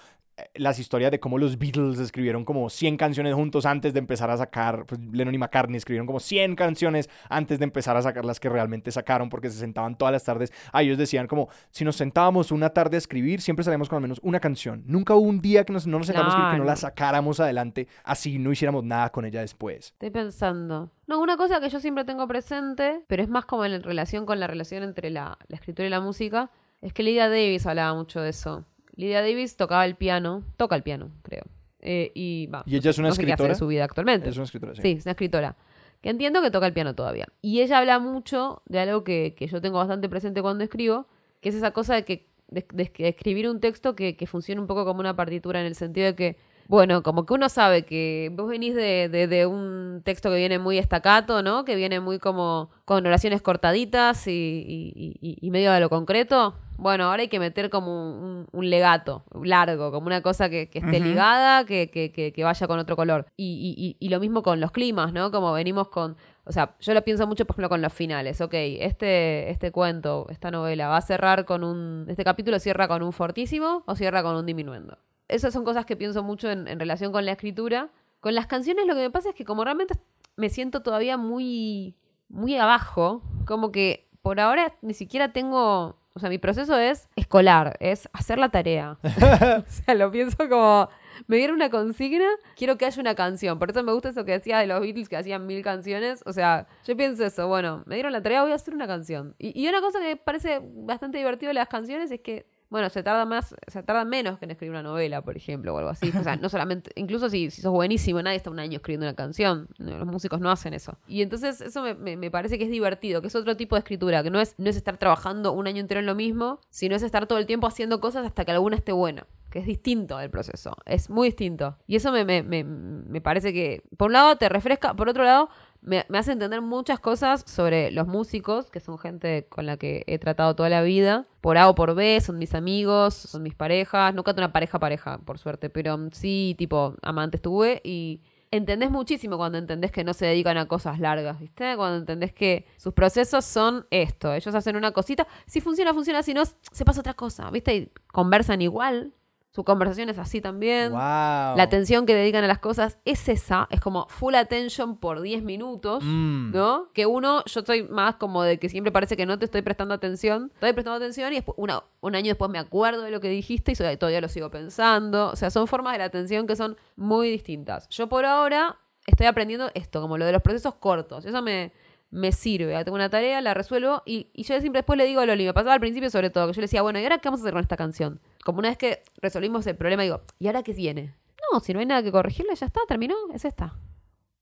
las historias de cómo los Beatles escribieron como 100 canciones juntos antes de empezar a sacar, pues Lennon y McCartney escribieron como 100 canciones antes de empezar a sacar las que realmente sacaron, porque se sentaban todas las tardes, a ellos decían como, si nos sentábamos una tarde a escribir, siempre salíamos con al menos una canción, nunca hubo un día que nos, no nos escribir que no la sacáramos adelante, así no hiciéramos nada con ella después. Estoy pensando. No, una cosa que yo siempre tengo presente, pero es más como en relación con la relación entre la, la escritura y la música, es que Lydia Davis hablaba mucho de eso. Lydia Davis tocaba el piano, toca el piano, creo. Eh, y, va, ¿Y ella es una no sé qué hace escritora? de su vida actualmente. Es una escritora, sí. Sí, es una escritora. Que entiendo que toca el piano todavía. Y ella habla mucho de algo que, que yo tengo bastante presente cuando escribo, que es esa cosa de que de, de- de escribir un texto que, que funcione un poco como una partitura en el sentido de que, bueno, como que uno sabe que vos venís de, de- de un texto que viene muy estacato, ¿no? Que viene muy como con oraciones cortaditas y, y- y- y medio de lo concreto. Bueno, ahora hay que meter como un, un legato largo, como una cosa que, que esté ligada, que, que- que- que vaya con otro color. Y, y- y- y lo mismo con los climas, ¿no? Como venimos con... O sea, yo lo pienso mucho, por ejemplo, con los finales. Ok, este, este cuento, esta novela, va a cerrar con un... Este capítulo cierra con un fortísimo o cierra con un diminuendo. Esas son cosas que pienso mucho en, en relación con la escritura. Con las canciones lo que me pasa es que como realmente me siento todavía muy, muy abajo, como que por ahora ni siquiera tengo... O sea, mi proceso es escolar, es hacer la tarea. o sea, lo pienso como... Me dieron una consigna, quiero que haya una canción. Por eso me gusta eso que decía de los Beatles que hacían mil canciones. O sea, yo pienso eso, bueno, me dieron la tarea, voy a hacer una canción. Y, y una cosa que me parece bastante divertido de las canciones es que, bueno, se tarda más, se tarda menos que en escribir una novela, por ejemplo, o algo así. O sea, no solamente, incluso si, si sos buenísimo, nadie está un año escribiendo una canción. Los músicos no hacen eso. Y entonces eso me, me- me parece que es divertido, que es otro tipo de escritura, que no es, no es estar trabajando un año entero en lo mismo, sino es estar todo el tiempo haciendo cosas hasta que alguna esté buena que es distinto del proceso, es muy distinto. Y eso me, me- me- me parece que, por un lado, te refresca, por otro lado, me, me hace entender muchas cosas sobre los músicos, que son gente con la que he tratado toda la vida, por A o por B, son mis amigos, son mis parejas, nunca tuve una pareja pareja, por suerte, pero sí, tipo, amantes tuve y... Entendés muchísimo cuando entendés que no se dedican a cosas largas, ¿viste? Cuando entendés que sus procesos son esto. Ellos hacen una cosita. Si funciona, funciona. Si no, se pasa otra cosa, ¿viste? Y conversan igual. Su conversación es así también. Wow. La atención que dedican a las cosas es esa, es como full attention por 10 minutos, Mm. ¿no? Que uno, yo soy más como de que siempre parece que no te estoy prestando atención, estoy prestando atención y después una- un año después me acuerdo de lo que dijiste y todavía lo sigo pensando. O sea, son formas de la atención que son muy distintas. Yo por ahora estoy aprendiendo esto, como lo de los procesos cortos. Eso me, me sirve. Tengo una tarea, la resuelvo y, y yo siempre después le digo a Loli, me pasaba al principio sobre todo, que yo le decía, bueno, ¿y ahora qué vamos a hacer con esta canción? Como una vez que resolvimos el problema, digo, ¿y ahora qué viene? No, si no hay nada que corregirle, ya está, terminó, es esta.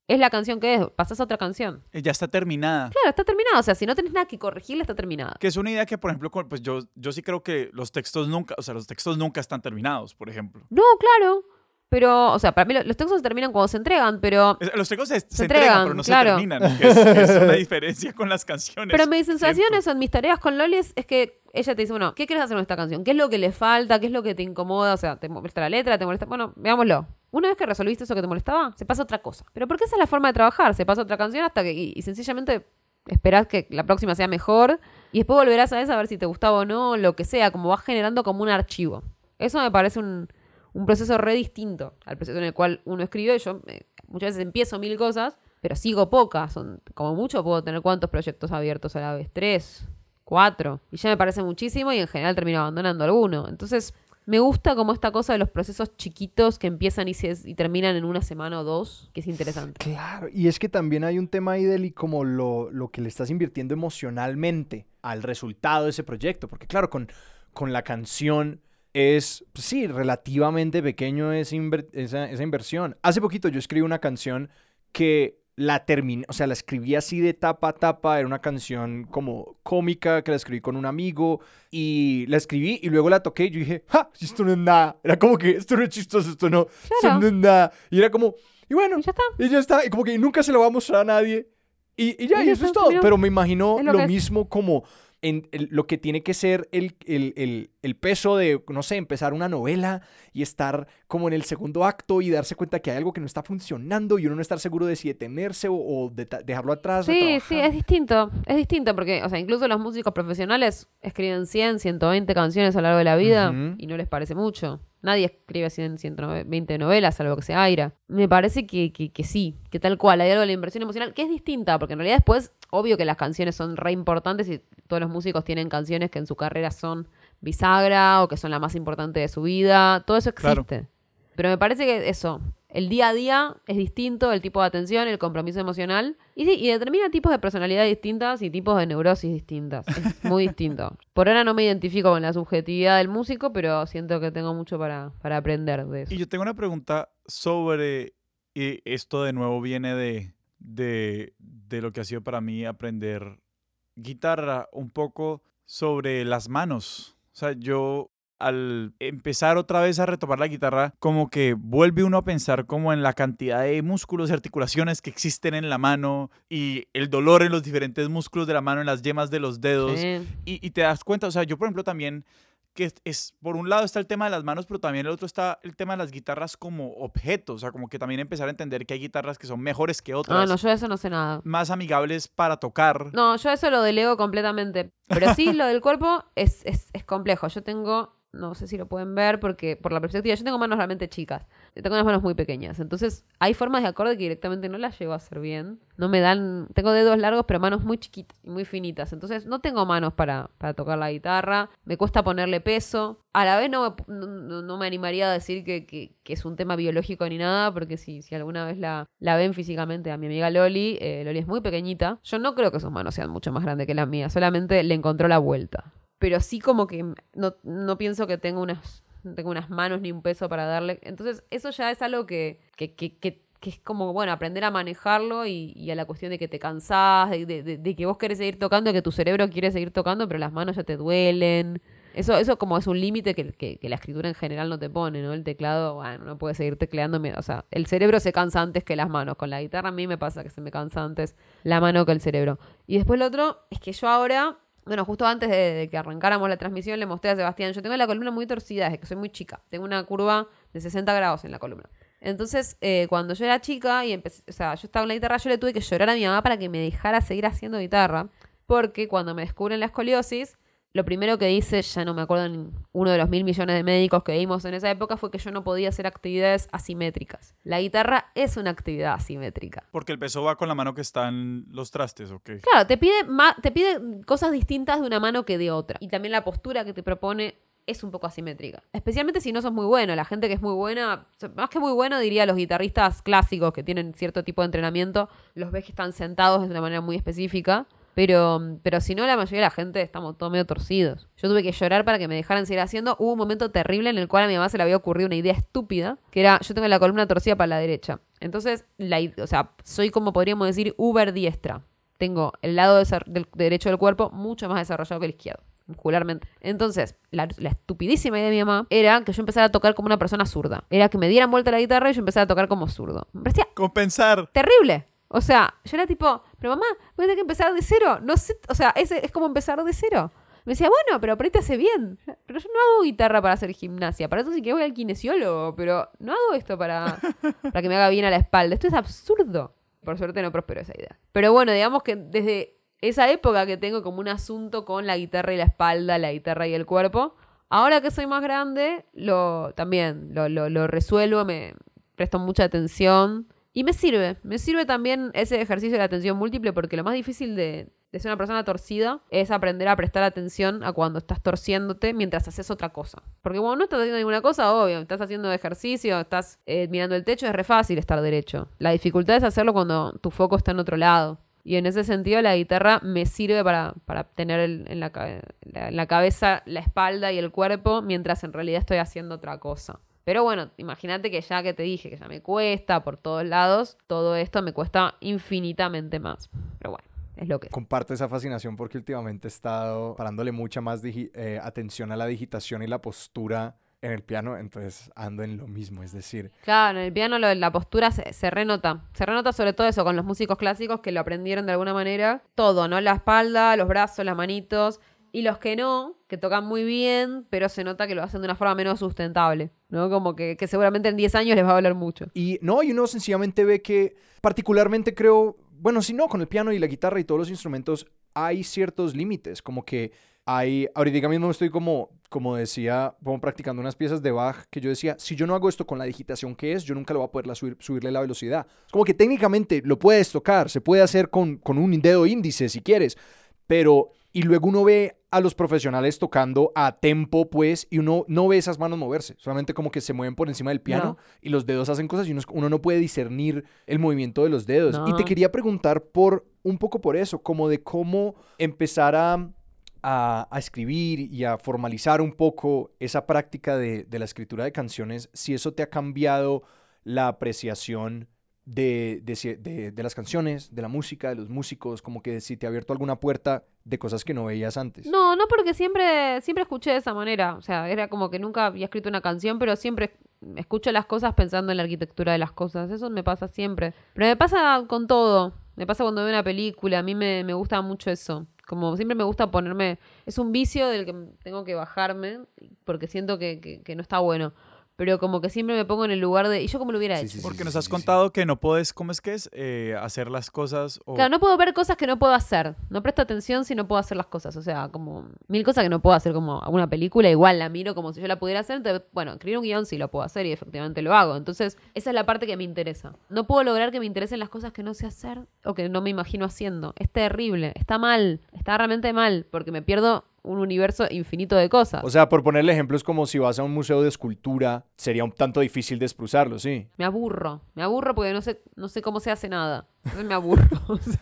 Es la canción que es, pasás a otra canción. Eh, Ya está terminada. Claro, está terminada. O sea, si no tenés nada que corregirle, está terminada. Que es una idea que, por ejemplo, pues yo, yo sí creo que los textos nunca, o sea, los textos nunca están terminados, por ejemplo. No, claro. Pero, o sea, para mí lo- los textos se terminan cuando se entregan, pero... Los textos se, se entregan, entregan, pero no claro. se terminan. que Es, es una diferencia con las canciones. Pero mis sensaciones en mis tareas con Loli es, que ella te dice, bueno, ¿qué quieres hacer con esta canción? ¿Qué es lo que le falta? ¿Qué es lo que te incomoda? O sea, ¿te molesta la letra? ¿Te molesta? Bueno, veámoslo. Una vez que resolviste eso que te molestaba, se pasa otra cosa. Pero porque esa es la forma de trabajar. Se pasa otra canción hasta que... Y, y sencillamente esperás que la próxima sea mejor y después volverás a esa a ver si te gustaba o no, lo que sea, como vas generando como un archivo. Eso me parece un, un proceso re distinto al proceso en el cual uno escribe. Yo eh, muchas veces empiezo mil cosas, pero sigo pocas. Son, como mucho puedo tener cuántos proyectos abiertos a la vez, tres, cuatro. Y ya me parece muchísimo y en general termino abandonando alguno. Entonces, me gusta como esta cosa de los procesos chiquitos que empiezan y, se, y terminan en una semana o dos, que es interesante. Claro, y es que también hay un tema ahí del como lo, lo que le estás invirtiendo emocionalmente al resultado de ese proyecto, porque claro, con, con la canción es, pues sí, relativamente pequeño esa, inver- esa, esa inversión. Hace poquito yo escribí una canción que la terminé, o sea, la escribí así de tapa a tapa, era una canción como cómica que la escribí con un amigo y la escribí y luego la toqué y yo dije, ¡ja! Esto no es nada. Era como que esto no es chistoso, esto no, esto Claro. no es nada. Y era como, y bueno, Y ya está. y ya está, y como que nunca se lo va a mostrar a nadie. Y, y ya, Y y eso es todo. Pero me imagino lo lo, mismo como en el- lo que tiene que ser el, el- el- el peso de, no sé, empezar una novela y estar como en el segundo acto y darse cuenta que hay algo que no está funcionando y uno no estar seguro de si detenerse o, o de dejarlo atrás. Sí, sí, es distinto. Es distinto porque, o sea, incluso los músicos profesionales escriben 100, 120 canciones a lo largo de la vida y no les parece mucho. Nadie escribe 100, 120 novelas, salvo que sea Aira. Me parece que, que, que sí, que tal cual. Hay algo de la inversión emocional que es distinta, porque en realidad después, obvio que las canciones son re importantes y todos los músicos tienen canciones que en su carrera son bisagra o que son la más importante de su vida. Todo eso Claro. existe. Pero me parece que eso, el día a día es distinto, el tipo de atención, el compromiso emocional. Y sí, y determina tipos de personalidad distintas y tipos de neurosis distintas. Es muy distinto. Por ahora no me identifico con la subjetividad del músico, pero siento que tengo mucho para, para aprender de eso. Y yo tengo una pregunta sobre, y esto de nuevo viene de, de, de lo que ha sido para mí aprender guitarra, un poco sobre las manos. O sea, yo al empezar otra vez a retomar la guitarra, como que vuelve uno a pensar como en la cantidad de músculos y articulaciones que existen en la mano y el dolor en los diferentes músculos de la mano, en las yemas de los dedos. Sí. Y, y te das cuenta, o sea, yo por ejemplo también, que es, es- por un lado está el tema de las manos, pero también el otro está el tema de las guitarras como objetos, o sea, como que también empezar a entender que hay guitarras que son mejores que Ah, otras, no, yo de eso no sé nada. más amigables para tocar. No, yo eso lo delego completamente. Pero sí, lo del cuerpo es, es, es complejo. Yo tengo, no sé si lo pueden ver porque por la perspectiva, yo tengo manos realmente chicas. Tengo unas manos muy pequeñas. Entonces, hay formas de acorde que directamente no las llego a hacer bien. No me dan, tengo dedos largos, pero manos muy chiquitas y muy finitas. Entonces, no tengo manos para, para tocar la guitarra. Me cuesta ponerle peso. A la vez no no, no- me animaría a decir que, que- que es un tema biológico ni nada, porque si, si alguna vez la, la ven físicamente a mi amiga Loli, eh, Loli es muy pequeñita. Yo no creo que sus manos sean mucho más grandes que las mías, solamente le encontró la vuelta. Pero sí como que no, no pienso que tenga unas, no tengo unas manos ni un peso para darle. Entonces eso ya es algo que, que, que, que- es como, bueno, aprender a manejarlo y, y a la cuestión de que te cansás, de, que vos querés seguir tocando, que tu cerebro quiere seguir tocando, pero las manos ya te duelen. Eso, eso como es un límite que, que- que la escritura en general no te pone, ¿no? El teclado, bueno, no puedes seguir tecleando. O sea, el cerebro se cansa antes que las manos. Con la guitarra a mí me pasa que se me cansa antes la mano que el cerebro. Y después lo otro es que yo ahora, bueno, justo antes de, que arrancáramos la transmisión le mostré a Sebastián, yo tengo la columna muy torcida desde que soy muy chica. Tengo una curva de 60 grados en la columna. Entonces, eh, cuando yo era chica y empecé, o sea, yo estaba en la guitarra, yo le tuve que llorar a mi mamá para que me dejara seguir haciendo guitarra, porque cuando me descubren la escoliosis, lo primero que hice, ya no me acuerdo ni uno de los mil millones de médicos que vimos en esa época, fue que yo no podía hacer actividades asimétricas. La guitarra es una actividad asimétrica. Porque el peso va con la mano que están los trastes, ¿ok? Claro, te pide, te pide cosas distintas de una mano que de otra. Y también la postura que te propone es un poco asimétrica. Especialmente si no sos muy bueno. La gente que es muy buena, más que muy bueno, diría los guitarristas clásicos que tienen cierto tipo de entrenamiento, los ves que están sentados de una manera muy específica. Pero, pero si no, la mayoría de la gente estamos todos medio torcidos. Yo tuve que llorar para que me dejaran seguir haciendo. Hubo un momento terrible en el cual a mi mamá se le había ocurrido una idea estúpida, que era, yo tengo la columna torcida para la derecha. Entonces, la, o sea, soy como podríamos decir, uber diestra tengo el lado desa- del derecho del cuerpo mucho más desarrollado que el izquierdo. muscularmente. Entonces, la, la estupidísima idea de mi mamá era que yo empezara a tocar como una persona zurda. Era que me dieran vuelta la guitarra y yo empezara a tocar como zurdo. Me parecía Compensar. terrible. O sea, yo era tipo, pero mamá, voy a tener que empezar de cero. No sé, o sea, ese es como empezar de cero. Me decía, bueno, pero hace bien. Pero yo no hago guitarra para hacer gimnasia. Para eso sí que voy al kinesiólogo. Pero no hago esto para, para que me haga bien a la espalda. Esto es absurdo. Por suerte no prosperó esa idea. Pero bueno, digamos que desde esa época que tengo como un asunto con la guitarra y la espalda, la guitarra y el cuerpo, ahora que soy más grande, lo también lo, lo, lo resuelvo, me presto mucha atención. Y me sirve, me sirve también ese ejercicio de atención múltiple porque lo más difícil de, ser una persona torcida es aprender a prestar atención a cuando estás torciéndote mientras haces otra cosa. Porque cuando no estás haciendo ninguna cosa, obvio, estás haciendo ejercicio, estás eh, mirando el techo, es re fácil estar derecho. La dificultad es hacerlo cuando tu foco está en otro lado. Y en ese sentido la guitarra me sirve para, para tener en la cabeza la espalda y el cuerpo mientras en realidad estoy haciendo otra cosa. Pero bueno, imagínate que ya que te dije que ya me cuesta por todos lados, todo esto me cuesta infinitamente más. Pero bueno, es lo que es. Comparto esa fascinación porque últimamente he estado parándole mucha más eh, atención a la digitación y la postura en el piano, entonces ando en lo mismo, es decir, Claro, en el piano lo la postura se, se renota. Se renota sobre todo eso con los músicos clásicos que lo aprendieron de alguna manera. Todo, ¿no? La espalda, los brazos, las manitos. Y los que no, que tocan muy bien, pero se nota que lo hacen de una forma menos sustentable. ¿No? Como que, que seguramente en 10 años les va a doler mucho. Y no, y uno sencillamente ve que, particularmente creo, bueno, si no, con el piano y la guitarra y todos los instrumentos, hay ciertos límites, como que hay, ahorita mismo estoy como, como decía, como practicando unas piezas de Bach, que yo decía, si yo no hago esto con la digitación que es, yo nunca lo voy a poder la subir, subirle la velocidad. Como que técnicamente lo puedes tocar, se puede hacer con, con un dedo índice si quieres, pero, y luego uno ve a los profesionales tocando a tempo, pues, y uno no ve esas manos moverse, solamente como que se mueven por encima del piano No. y los dedos hacen cosas y uno, no puede discernir el movimiento de los dedos. Y te quería preguntar por un poco por eso, como de cómo empezar a, a, a escribir y a formalizar un poco esa práctica de, de la escritura de canciones, si eso te ha cambiado la apreciación de, de de- las canciones, de la música, de los músicos, como que si te ha abierto alguna puerta de cosas que no veías antes. No, no porque siempre, siempre escuché de esa manera. O sea, era como que nunca había escrito una canción, pero siempre escucho las cosas pensando en la arquitectura de las cosas. Eso me pasa siempre. Pero me pasa con todo. Me pasa cuando veo una película. A mí me, me gusta mucho eso. Como siempre me gusta ponerme... Es un vicio del que tengo que bajarme porque siento que- que no está bueno. Pero como que siempre me pongo en el lugar de... ¿Y yo cómo lo hubiera Sí, hecho? sí, Porque sí, nos has sí, contado que no puedes, ¿cómo es que es? Eh, hacer las cosas o... Claro, no puedo ver cosas que no puedo hacer. No presto atención si no puedo hacer las cosas. O sea, como mil cosas que no puedo hacer, como una película, igual la miro como si yo la pudiera hacer. Entonces, bueno, escribir un guion sí lo puedo hacer y efectivamente lo hago. Entonces, esa es la parte que me interesa. No puedo lograr que me interesen las cosas que no sé hacer o que no me imagino haciendo. Es terrible, está mal, está realmente mal, porque me pierdo un universo infinito de cosas. O sea, por ponerle ejemplos como si vas a un museo de escultura, sería un tanto difícil despruzarlo, sí. Me aburro, me aburro porque no sé, no sé cómo se hace nada. Entonces me aburro.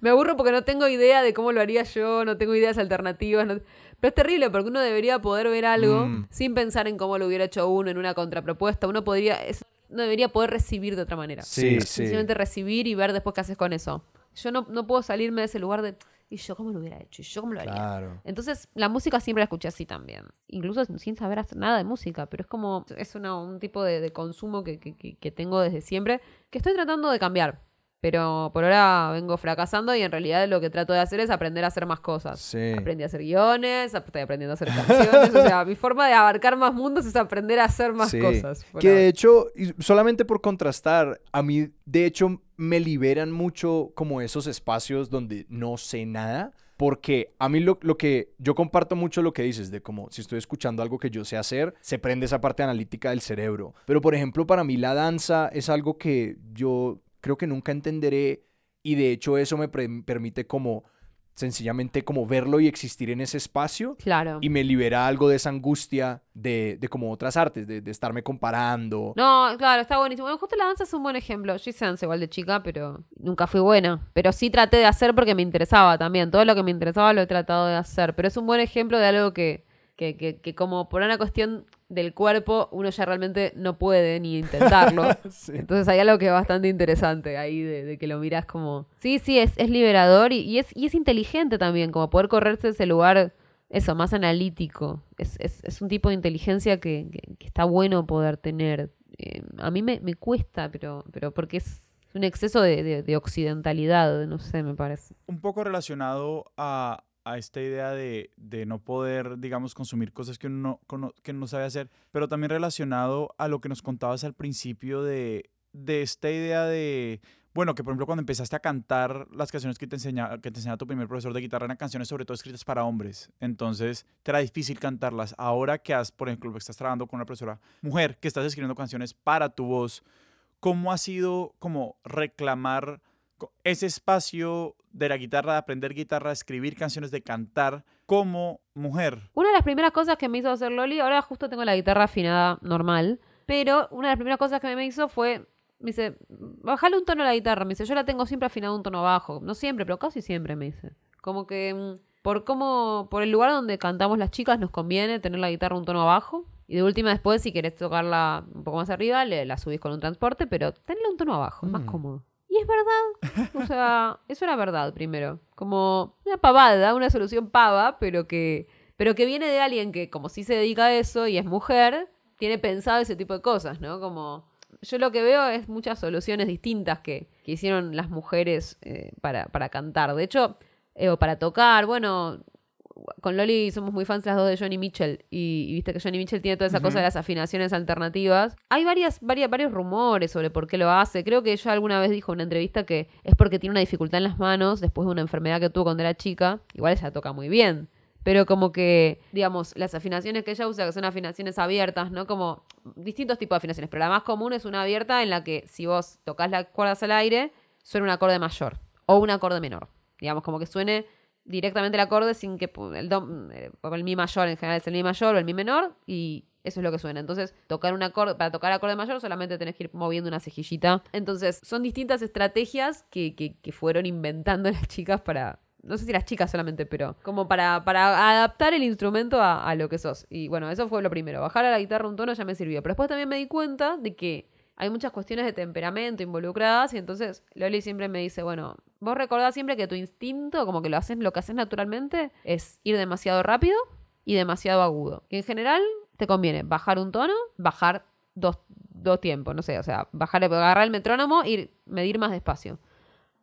Me aburro porque no tengo idea de cómo lo haría yo, no tengo ideas alternativas. no- Pero es terrible porque uno debería poder ver algo Mm. sin pensar en cómo lo hubiera hecho uno en una contrapropuesta. Uno podría, es- uno debería poder recibir de otra manera. Sí, sí. Sencillamente recibir y ver después qué haces con eso. Yo no, no puedo salirme de ese lugar de, ¿y yo cómo lo hubiera hecho? ¿Y yo cómo lo haría? Claro. Entonces, la música siempre la escuché así también. Incluso sin saber hacer nada de música, pero es como, es una- un tipo de, de consumo que, que- que- que tengo desde siempre, que estoy tratando de cambiar. Pero por ahora vengo fracasando y en realidad lo que trato de hacer es aprender a hacer más cosas. Sí. Aprendí a hacer guiones, estoy aprendiendo a hacer canciones. o sea, mi forma de abarcar más mundos es aprender a hacer más Sí. cosas. Que de hecho, solamente por contrastar, a mí de hecho me liberan mucho como esos espacios donde no sé nada. Porque a mí lo, lo que yo comparto mucho lo que dices, de como si estoy escuchando algo que yo sé hacer, se prende esa parte analítica del cerebro. Pero por ejemplo, para mí la danza es algo que yo creo que nunca entenderé y de hecho eso me permite como sencillamente como verlo y existir en ese espacio Claro. y me libera algo de esa angustia de, de como otras artes, de, de estarme comparando. No, claro, está buenísimo. Bueno, justo la danza es un buen ejemplo. Yo hice danza igual de chica, pero nunca fui buena. Pero sí traté de hacer porque me interesaba también. Todo lo que me interesaba lo he tratado de hacer. Pero es un buen ejemplo de algo que, que, que, que como por una cuestión del cuerpo, uno ya realmente no puede ni intentarlo. Sí. Entonces hay algo que es bastante interesante ahí de, de que lo mirás como... Sí, sí, es, es liberador y, y es, y es inteligente también, como poder correrse ese lugar eso, más analítico. Es, es, es un tipo de inteligencia que, que- que está bueno poder tener. Eh, a mí me, me cuesta, pero, pero porque es un exceso de, de- de occidentalidad, no sé, me parece. un poco relacionado a, a esta idea de, de no poder, digamos, consumir cosas que uno no, que no sabe hacer, pero también relacionado a lo que nos contabas al principio de, de esta idea de, bueno, que por ejemplo cuando empezaste a cantar las canciones que te, enseña, que te enseñaba tu primer profesor de guitarra eran canciones sobre todo escritas para hombres, entonces te era difícil cantarlas. Ahora que has, por ejemplo, estás trabajando con una profesora mujer, que estás escribiendo canciones para tu voz, ¿cómo ha sido como reclamar ese espacio de la guitarra, de aprender guitarra, de escribir canciones, de cantar como mujer? Una de las primeras cosas que me hizo hacer Loli, ahora justo tengo la guitarra afinada normal, pero una de las primeras cosas que me hizo fue, me dice, bajale un tono a la guitarra, me dice, yo la tengo siempre afinada un tono bajo, no siempre, pero casi siempre me dice. Como que mm, por cómo, por el lugar donde cantamos las chicas nos conviene tener la guitarra un tono abajo. Y de última después, si querés tocarla un poco más arriba, le, la subís con un transporte, pero tenla un tono abajo, es más Mm. cómodo. Es verdad. O sea, eso era verdad primero. Como una pavada, una solución pava, pero que, pero que viene de alguien que, como sí se dedica a eso y es mujer, tiene pensado ese tipo de cosas, ¿no? Como yo lo que veo es muchas soluciones distintas que, que hicieron las mujeres eh, para, para cantar. De hecho, eh, o para tocar, bueno, con Loli somos muy fans las dos de Johnny Mitchell y, y viste que Johnny Mitchell tiene toda esa cosa de las afinaciones alternativas. Hay varias, varias, varios rumores sobre por qué lo hace. Creo que ella alguna vez dijo en una entrevista que es porque tiene una dificultad en las manos después de una enfermedad que tuvo cuando era chica. Igual ella toca muy bien. Pero como que, digamos, las afinaciones que ella usa, que son afinaciones abiertas, ¿no? Como distintos tipos de afinaciones. Pero la más común es una abierta en la que si vos tocas las cuerdas al aire, suena un acorde mayor o un acorde menor. Digamos, como que suene directamente el acorde sin que el, do, eh, el mi mayor en general es el mi mayor o el mi menor y eso es lo que suena. Entonces, tocar un acorde, para tocar acorde mayor solamente tenés que ir moviendo una cejillita. Entonces, son distintas estrategias que, que, que fueron inventando las chicas para, no sé si las chicas solamente, pero como para, para adaptar el instrumento a, a lo que sos. Y bueno, eso fue lo primero. Bajar a la guitarra un tono ya me sirvió. Pero después también me di cuenta de que hay muchas cuestiones de temperamento involucradas y entonces Loli siempre me dice, bueno, vos recordás siempre que tu instinto, como que lo haces, lo que haces naturalmente, es ir demasiado rápido y demasiado agudo. Que en general te conviene bajar un tono, bajar dos, dos tiempos, no sé, o sea, bajar, agarrar el metrónomo y medir más despacio.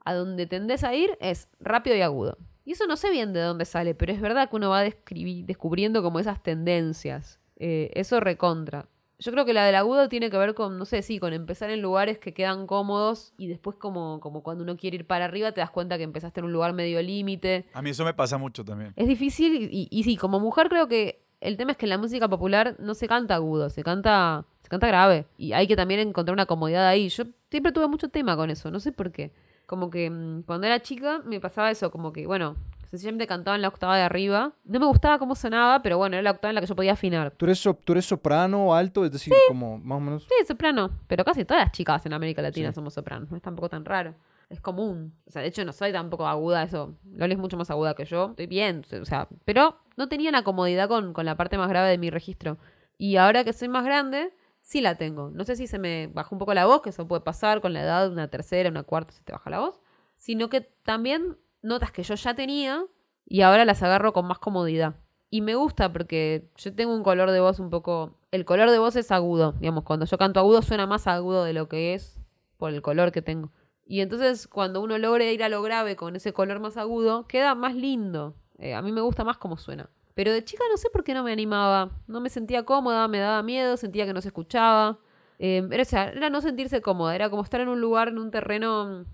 A donde tendés a ir es rápido y agudo. Y eso no sé bien de dónde sale, pero es verdad que uno va descubriendo como esas tendencias. Eh, eso recontra. Yo creo que la del agudo tiene que ver con, no sé, sí, con empezar en lugares que quedan cómodos y después como, como cuando uno quiere ir para arriba te das cuenta que empezaste en un lugar medio límite. A mí eso me pasa mucho también. Es difícil y, y- sí, como mujer creo que el tema es que en la música popular no se canta agudo, se canta, se canta grave. Y hay que también encontrar una comodidad ahí. Yo siempre tuve mucho tema con eso, no sé por qué. Como que mm, cuando era chica me pasaba eso, como que, bueno, sencillamente cantaba en la octava de arriba. No me gustaba cómo sonaba, pero bueno, era la octava en la que yo podía afinar. ¿Tú eres, so- tú eres soprano o alto? Es decir, como más o menos... Sí, soprano. Pero casi todas las chicas en América Latina Sí. somos sopranos. No es tampoco tan raro. Es común. O sea, de hecho no soy tampoco aguda. Eso. Loli es mucho más aguda que yo. Estoy bien. O sea, pero no tenía la comodidad con, con la parte más grave de mi registro. Y ahora que soy más grande, sí la tengo. No sé si se me bajó un poco la voz, que eso puede pasar con la edad, una tercera, una cuarta, se te baja la voz. Sino que también notas que yo ya tenía y ahora las agarro con más comodidad. Y me gusta porque yo tengo un color de voz un poco... El color de voz es agudo, digamos, cuando yo canto agudo suena más agudo de lo que es por el color que tengo. Y entonces cuando uno logra ir a lo grave con ese color más agudo, queda más lindo. Eh, a mí me gusta más como suena. Pero de chica no sé por qué no me animaba. No me sentía cómoda, me daba miedo, sentía que no se escuchaba. Eh, era, o sea, era no sentirse cómoda, era como estar en un lugar, en un terreno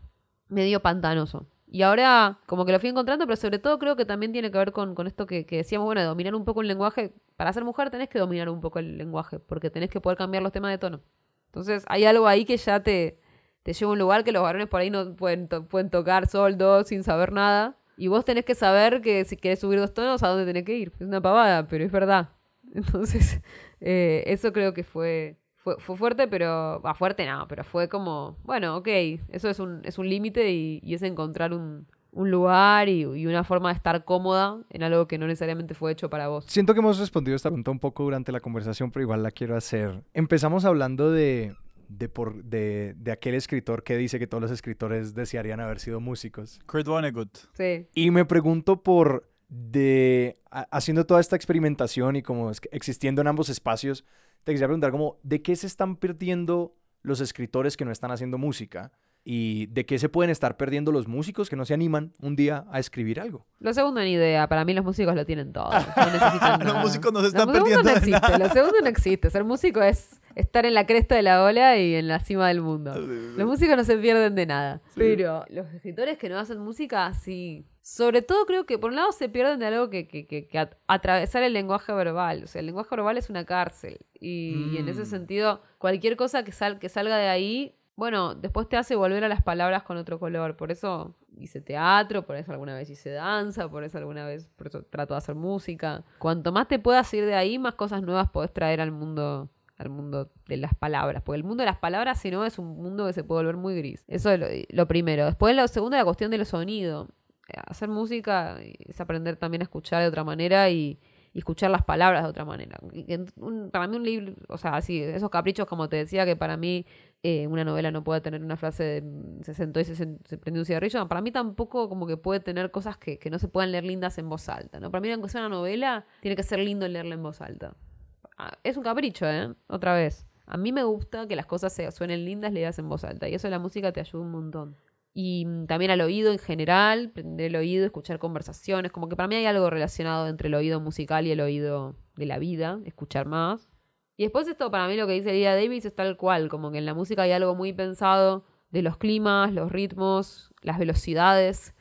medio pantanoso. Y ahora como que lo fui encontrando, pero sobre todo creo que también tiene que ver con, con esto que, que decíamos, bueno, de dominar un poco el lenguaje. Para ser mujer tenés que dominar un poco el lenguaje, porque tenés que poder cambiar los temas de tono. Entonces hay algo ahí que ya te, te lleva a un lugar que los varones por ahí no pueden, pueden tocar sol, do, sin saber nada. Y vos tenés que saber que si querés subir dos tonos, a dónde tenés que ir. Es una pavada, pero es verdad. Entonces, eh, eso creo que fue, fue, fue fuerte, pero... Ah, fuerte no, pero fue como, bueno, ok, eso es un, es un límite y, y es encontrar un, un lugar y, y una forma de estar cómoda en algo que no necesariamente fue hecho para vos. Siento que hemos respondido esta pregunta un poco durante la conversación, pero igual la quiero hacer. Empezamos hablando de, de, por, de, de aquel escritor que dice que todos los escritores desearían haber sido músicos. Kurt Vonnegut. Sí. Y me pregunto por de haciendo toda esta experimentación y como existiendo en ambos espacios, te quisiera preguntar como, ¿de qué se están perdiendo los escritores que no están haciendo música? ¿Y de qué se pueden estar perdiendo los músicos que no se animan un día a escribir algo? Lo segundo ni idea. Para mí los músicos lo tienen todo. No necesitan Los músicos no se están lo perdiendo no de existe. nada. Lo segundo no existe. Ser músico es estar en la cresta de la ola y en la cima del mundo. Los músicos no se pierden de nada. Pero los escritores que no hacen música, sí. Sobre todo creo que por un lado se pierden de algo que, que, que, que at- atravesar el lenguaje verbal. O sea, el lenguaje verbal es una cárcel. Y, y en ese Mm. sentido, cualquier cosa que, sal, que salga de ahí, bueno, después te hace volver a las palabras con otro color. Por eso hice teatro, por eso alguna vez hice danza, por eso alguna vez, por eso trato de hacer música. Cuanto más te puedas ir de ahí, más cosas nuevas podés traer al mundo al mundo de las palabras, porque el mundo de las palabras, si no, es un mundo que se puede volver muy gris. Eso es lo, lo primero. Después, lo segundo, la cuestión del sonido. Hacer música es aprender también a escuchar de otra manera y, escuchar las palabras de otra manera. Un- para mí un libro, o sea, así, esos caprichos, como te decía, que para mí eh, una novela no puede tener una frase de se sentó y se, prendió un cigarrillo, para mí tampoco como que puede tener cosas que, que no se puedan leer lindas en voz alta. ¿no? Para mí, sea una novela, tiene que ser lindo leerla en voz alta. Ah, Es un capricho, ¿eh? Otra vez. A mí me gusta que las cosas se suenen lindas leídas en voz alta. Y eso la música te ayuda un montón. Y mm, también al oído en general, prender el oído, escuchar conversaciones. Como que para mí hay algo relacionado entre el oído musical y el oído de la vida, escuchar más. Y después esto para mí lo que dice Lía Davis es tal cual, como que en la música hay algo muy pensado de los climas, los ritmos, las velocidades,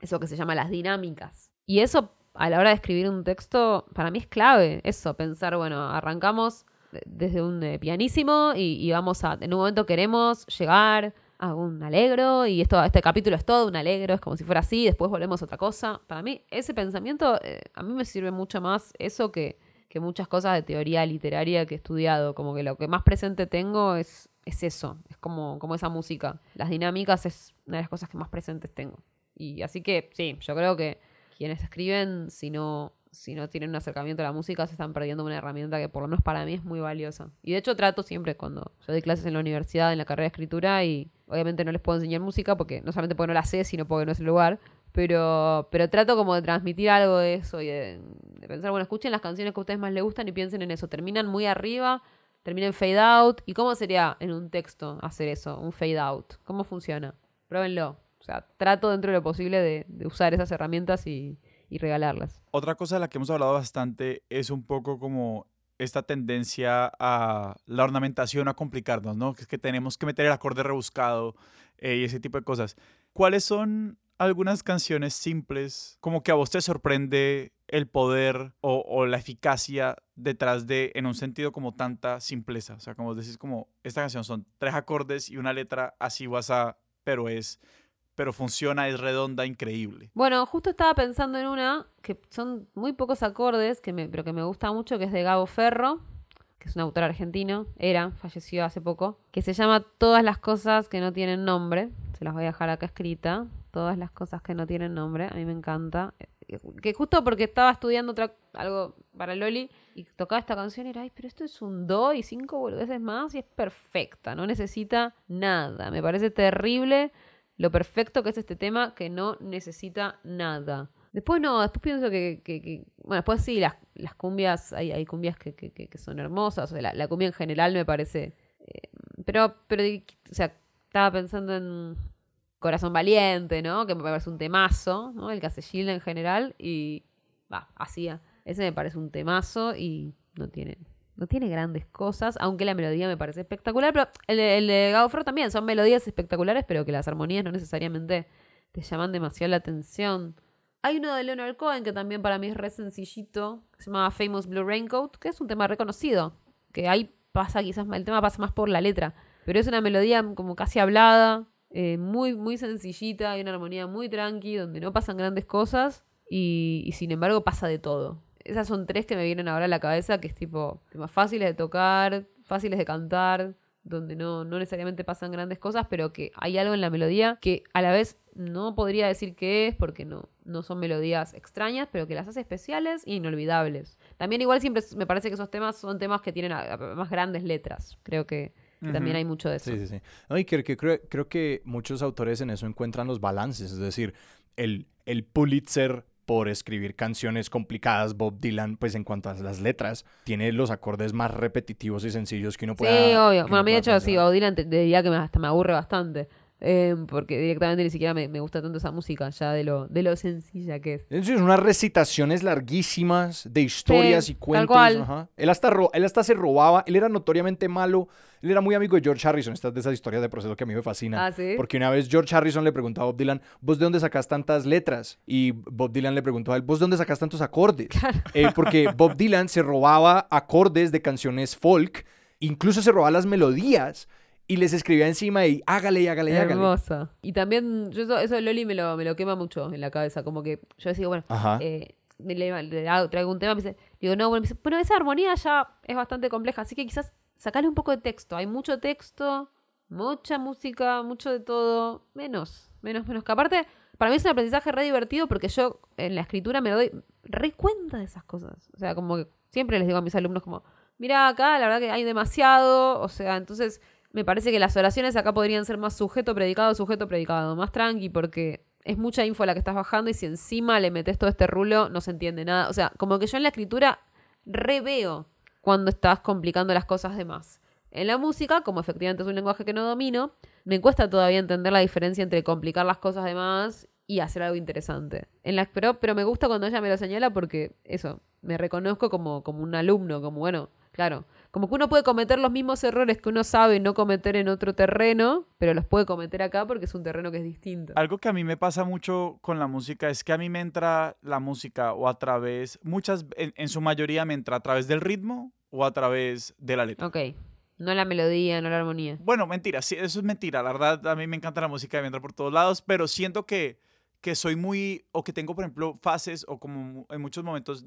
eso que se llama las dinámicas. Y eso a la hora de escribir un texto para mí es clave, eso, pensar, bueno, arrancamos de- desde un eh, pianísimo y, y vamos a, en un momento queremos llegar a un alegro y esto, este capítulo es todo un alegro, es como si fuera así, después volvemos a otra cosa. Para mí ese pensamiento, eh, a mí me sirve mucho más eso que, que muchas cosas de teoría literaria que he estudiado, como que lo que más presente tengo es, es eso, es como, como esa música. Las dinámicas es una de las cosas que más presentes tengo. Y así que sí, yo creo que quienes escriben, si no, si no tienen un acercamiento a la música, se están perdiendo una herramienta que por lo menos para mí es muy valiosa. Y de hecho trato siempre cuando yo doy clases en la universidad, en la carrera de escritura, y obviamente no les puedo enseñar música, porque no solamente porque no la sé, sino porque no es el lugar. Pero, pero trato como de transmitir algo de eso y de, de pensar, bueno, escuchen las canciones que a ustedes más les gustan y piensen en eso. Terminan muy arriba, terminan fade out. ¿Y cómo sería en un texto hacer eso, un fade out? ¿Cómo funciona? Pruébenlo. O sea, trato dentro de lo posible de, de usar esas herramientas y, y regalarlas. Otra cosa de la que hemos hablado bastante es un poco como esta tendencia a la ornamentación a complicarnos, ¿no? Que es que tenemos que meter el acorde rebuscado eh, y ese tipo de cosas. ¿Cuáles son algunas canciones simples, como que a vos te sorprende el poder o, o la eficacia detrás de, en un sentido como tanta simpleza? O sea, como decís, como esta canción son tres acordes y una letra así guasa, pero es, pero funciona, es redonda, increíble. Bueno, justo estaba pensando en una que son muy pocos acordes, que me, pero que me gusta mucho, que es de Gabo Ferro, que es un autor argentino, era, falleció hace poco, que se llama Todas las cosas que no tienen nombre. Se las voy a dejar acá escrita. Todas las cosas que no tienen nombre. A mí me encanta. Que justo porque estaba estudiando otra, algo para Loli y tocaba esta canción y era, ay, pero esto es un do y cinco boludeces más y es perfecta. No necesita nada. Me parece terrible lo perfecto que es este tema que no necesita nada. Después no, después pienso que, que- que- bueno, después sí, las, las cumbias, hay, hay cumbias que, que- son hermosas, o sea, la, la cumbia en general me parece, eh, pero, pero, o sea, estaba pensando en Corazón Valiente, ¿no? Que me parece un temazo, ¿no? El Casellilda en general, y, va, hacía, ese me parece un temazo y no tiene, no tiene grandes cosas, aunque la melodía me parece espectacular, pero el el de Gabo Ferro también, son melodías espectaculares, pero que las armonías no necesariamente te llaman demasiado la atención. Hay uno de Leonard Cohen que también para mí es re sencillito, que se llama Famous Blue Raincoat, que es un tema reconocido, que ahí pasa quizás, el tema pasa más por la letra, pero es una melodía como casi hablada, eh, muy, muy sencillita, hay una armonía muy tranqui, donde no pasan grandes cosas y sin embargo pasa de todo. Esas son tres que me vienen ahora a la cabeza, que es tipo temas fáciles de tocar, fáciles de cantar, donde no, no necesariamente pasan grandes cosas, pero que hay algo en la melodía que a la vez no podría decir qué es, porque no, no son melodías extrañas, pero que las hace especiales e inolvidables. También igual siempre me parece que esos temas son temas que tienen a- a- más grandes letras. Creo que, que también hay mucho de eso. Sí, sí, sí. No, y que, que creo, creo que muchos autores en eso encuentran los balances, es decir, el, el Pulitzer por escribir canciones complicadas. Bob Dylan, pues en cuanto a las letras, tiene los acordes más repetitivos y sencillos que uno puede. Sí, obvio. Bueno, a mí de hecho sí, Bob Dylan te, te diría que me, hasta me aburre bastante. Eh, porque directamente ni siquiera me, me gusta tanto esa música, ya de lo, de lo sencilla que es. Es unas recitaciones larguísimas de historias Sí, y tal cuentos. cual. ajá. Él, hasta ro- él hasta se robaba, él era notoriamente malo. Él era muy amigo de George Harrison. Estas de esas historias de proceso que a mí me fascinan. Ah, ¿sí? Porque una vez George Harrison le preguntó a Bob Dylan, ¿vos de dónde sacás tantas letras? Y Bob Dylan le preguntó a él, ¿vos de dónde sacás tantos acordes? Eh, porque Bob Dylan se robaba acordes de canciones folk, incluso se robaba las melodías y les escribía encima y hágale y hágale y hágale. Hermosa. Y también, yo eso, eso de Loli me lo, me lo quema mucho en la cabeza. Como que yo decía, bueno, eh, le hago- traigo un tema, me dice, digo, no, bueno, me dice, bueno, esa armonía ya es bastante compleja, así que quizás sacarle un poco de texto. Hay mucho texto, mucha música, mucho de todo, menos, menos, menos. Que aparte, para mí es un aprendizaje re divertido porque yo en la escritura me doy re cuenta de esas cosas. O sea, como que siempre les digo a mis alumnos como, mira acá, la verdad que hay demasiado, o sea, entonces me parece que las oraciones acá podrían ser más sujeto, predicado, sujeto, predicado, más tranqui porque es mucha info la que estás bajando y si encima le metes todo este rulo no se entiende nada. O sea, como que yo en la escritura reveo cuando estás complicando las cosas de más. En la música, como efectivamente es un lenguaje que no domino, me cuesta todavía entender la diferencia entre complicar las cosas de más y hacer algo interesante. En la, pero, pero me gusta cuando ella me lo señala porque eso, me reconozco como, como un alumno, como bueno, claro, como que uno puede cometer los mismos errores que uno sabe no cometer en otro terreno, pero los puede cometer acá porque es un terreno que es distinto. Algo que a mí me pasa mucho con la música es que a mí me entra la música o a través, muchas, en, en su mayoría me entra a través del ritmo o a través de la letra. Ok, no la melodía, no la armonía. Bueno, mentira, sí, eso es mentira. La verdad, a mí me encanta la música y me entra por todos lados, pero siento que, que soy muy, o que tengo, por ejemplo, fases o como en muchos momentos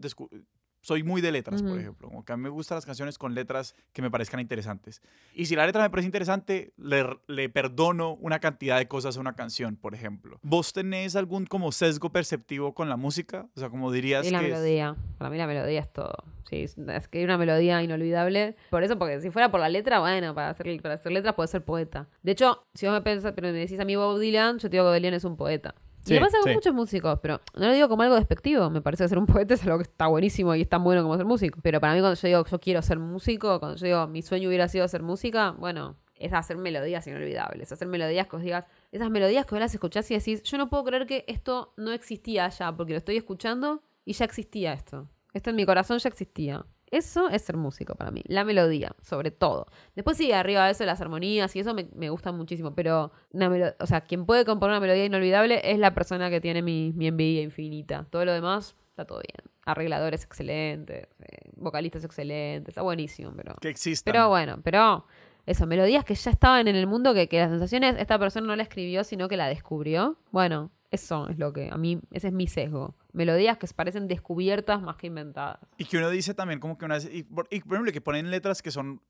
soy muy de letras, por Ujú. ejemplo. Como que a mí me gustan las canciones con letras que me parezcan interesantes. Y si la letra me parece interesante, le, le perdono una cantidad de cosas a una canción, por ejemplo. ¿Vos tenés algún como sesgo perceptivo con la música? O sea, como dirías Y la que es- melodía. Para mí la melodía es todo. Sí, es es que hay una melodía inolvidable. Por eso, porque si fuera por la letra, bueno, para hacer, para hacer letras puede ser poeta. De hecho, si vos me pensás, pero me decís a mí Bob Dylan, yo te digo que Bob Dylan es un poeta. Sí, y me pasa con sí. muchos músicos, pero no lo digo como algo despectivo. Me parece que ser un poeta es algo que está buenísimo y es tan bueno como ser músico. Pero para mí, cuando yo digo yo quiero ser músico, cuando yo digo mi sueño hubiera sido hacer música, bueno, es hacer melodías inolvidables. Hacer melodías que os digas, esas melodías que vos las escuchás y decís, yo no puedo creer que esto no existía ya, porque lo estoy escuchando y ya existía esto. Esto en mi corazón ya existía. Eso es ser músico para mí. La melodía, sobre todo. Después sí, arriba de eso, las armonías y eso me, me gustan muchísimo. Pero, una melo- o sea, quien puede componer una melodía inolvidable es la persona que tiene mi, mi envidia infinita. Todo lo demás está todo bien. Arregladores excelentes, eh, vocalistas excelentes, está buenísimo, pero... que existan. Pero bueno, pero eso, melodías que ya estaban en el mundo, que, que las sensaciones esta persona no la escribió, sino que la descubrió. Bueno, eso es lo que a mí, ese es mi sesgo. Melodías que parecen descubiertas más que inventadas. Y que uno dice también como que una vez, y por, y por ejemplo, que ponen letras que son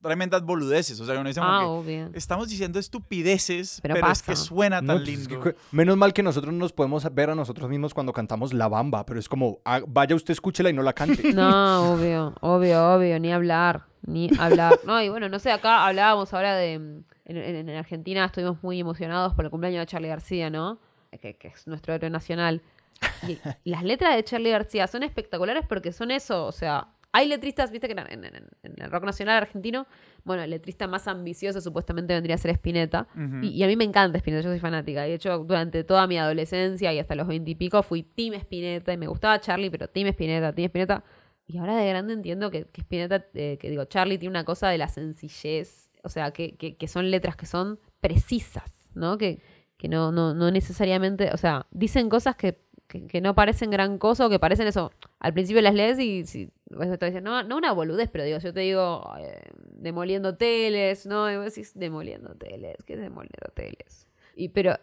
tremendas boludeces, o sea, que uno dice como Ah, que obvio. estamos diciendo estupideces, Pero pero, es que suena No, tan pues, es que lindo. menos mal que nosotros nos podemos ver a nosotros mismos cuando cantamos La Bamba, pero es como, ah, vaya usted, escúchela y no la cante. No, obvio, obvio, obvio, ni hablar, ni hablar. No, y bueno, no sé, acá hablábamos ahora de... En, en- en Argentina estuvimos muy emocionados por el cumpleaños de Charlie García, ¿no? Que, que es nuestro héroe nacional. Y las letras de Charlie García son espectaculares porque son eso, o sea... Hay letristas, viste que en, en- en- en el rock nacional argentino, bueno, el letrista más ambicioso supuestamente vendría a ser Spinetta. Y, y a mí me encanta Spinetta, yo soy fanática. Y de hecho, durante toda mi adolescencia y hasta los 20 y pico fui Team Spinetta y me gustaba Charlie, pero Team Spinetta, Team Spinetta. Y ahora de grande entiendo que, que Spinetta, eh, que digo, Charlie tiene una cosa de la sencillez, o sea, que, que, que son letras que son precisas, ¿no? Que, que no, no, no necesariamente, o sea, dicen cosas que, que, no parecen gran cosa o que parecen eso. Al principio las lees y si, estás diciendo, no, no una boludez, pero digo, yo te digo, eh, demoliendo teles, ¿no? Y vos decís, demoliendo teles, ¿qué es demoliendo teles? Y, pero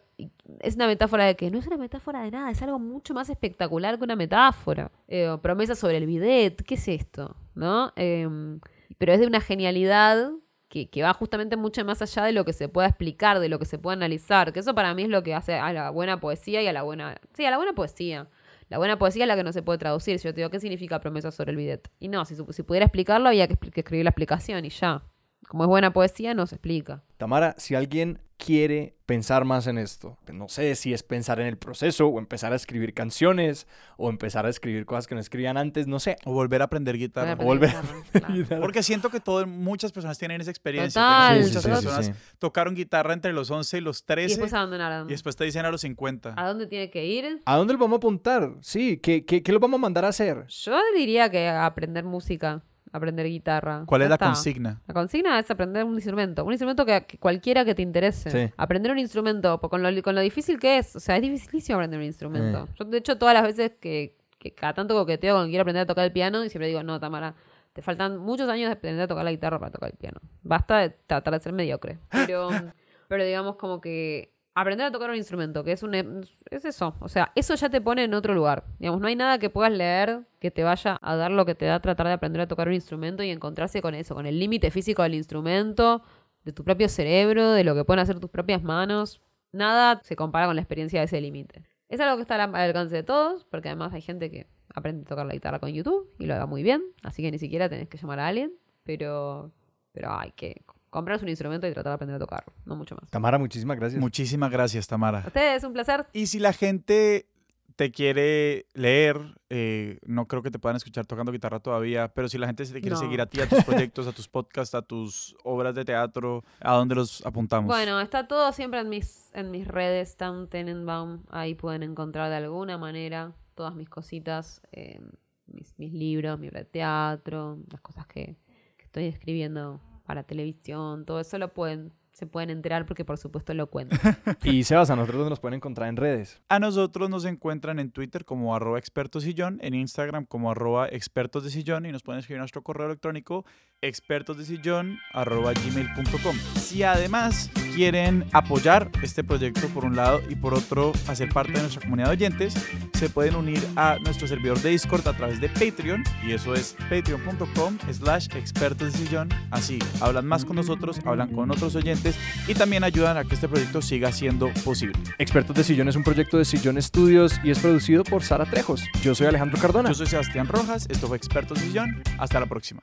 es una metáfora de que no es una metáfora de nada, es algo mucho más espectacular que una metáfora. Eh, promesa sobre el bidet, ¿qué es esto? ¿No? Em, pero es de una genialidad que, que va justamente mucho más allá de lo que se pueda explicar, de lo que se pueda analizar. Que eso para mí es lo que hace a la buena poesía y a la buena. Sí, a la buena poesía. La buena poesía es la que no se puede traducir. Si yo te digo, ¿qué significa promesa sobre el bidet? Y no, si, si pudiera explicarlo, había que, que escribir la explicación y ya. Como es buena poesía, no se explica. Tamara, si alguien quiere pensar más en esto. No sé si es pensar en el proceso o empezar a escribir canciones o empezar a escribir cosas que no escribían antes, no sé. O volver a aprender guitarra. Voy a volver aprender guitarra, claro. Porque siento que todo, muchas personas tienen esa experiencia. Total, muchas sí, sí, personas sí. tocaron guitarra entre los 11 y los 13 Y después abandonaron. y después te dicen a los 50. ¿A dónde tiene que ir? ¿A dónde lo vamos a apuntar? Sí, ¿qué, qué, qué lo vamos a mandar a hacer? Yo diría que aprender música, aprender guitarra. ¿Cuál Ya es la está. consigna? La consigna es aprender un instrumento. Un instrumento que, que cualquiera que te interese. Sí. Aprender un instrumento, con lo, con lo difícil que es. O sea, es dificilísimo aprender un instrumento. Eh. Yo, de hecho, todas las veces que, que cada tanto coqueteo cuando quiero aprender a tocar el piano, y siempre digo, no, Tamara, te faltan muchos años de aprender a tocar la guitarra para tocar el piano. Basta de tratar de ser mediocre. Pero, pero digamos como que aprender a tocar un instrumento, que es un es eso, o sea, eso ya te pone en otro lugar. Digamos, no hay nada que puedas leer que te vaya a dar lo que te da tratar de aprender a tocar un instrumento y encontrarse con eso, con el límite físico del instrumento, de tu propio cerebro, de lo que pueden hacer tus propias manos. Nada se compara con la experiencia de ese límite. Es algo que está al al alcance de todos, porque además hay gente que aprende a tocar la guitarra con YouTube y lo haga muy bien, así que ni siquiera tenés que llamar a alguien, pero, pero hay que comprarse un instrumento y tratar de aprender a tocarlo, no mucho más. Tamara, muchísimas gracias. Muchísimas gracias, Tamara. A ustedes, un placer. Y si la gente te quiere leer, eh, no creo que te puedan escuchar tocando guitarra todavía, pero si la gente se te quiere No. seguir a ti, a tus proyectos, a tus podcasts, a tus obras de teatro, ¿a dónde los apuntamos? Bueno, está todo siempre en mis, en mis redes, Town Tenenbaum. Ahí pueden encontrar de alguna manera todas mis cositas, eh, mis, mis libros, mi obra de teatro, las cosas que, que estoy escribiendo para televisión, todo eso lo pueden, se pueden enterar porque por supuesto lo cuento. Y Sebas, a nosotros ¿dónde nos pueden encontrar en redes. A nosotros nos encuentran en Twitter como arroba expertos sillón, en Instagram como arroba expertos de sillón y nos pueden escribir a nuestro correo electrónico expertos de sillón arroba gmail.com. Si además quieren apoyar este proyecto por un lado y por otro hacer parte de nuestra comunidad de oyentes, se pueden unir a nuestro servidor de Discord a través de Patreon y eso es patreon.com slash expertos de sillón. Así hablan más con nosotros, hablan con otros oyentes y también ayudan a que este proyecto siga siendo posible. Expertos de Sillón es un proyecto de Sillón Studios y es producido por Sara Trejos. Yo soy Alejandro Cardona. Yo soy Sebastián Rojas, esto fue Expertos de Sillón. Hasta la próxima.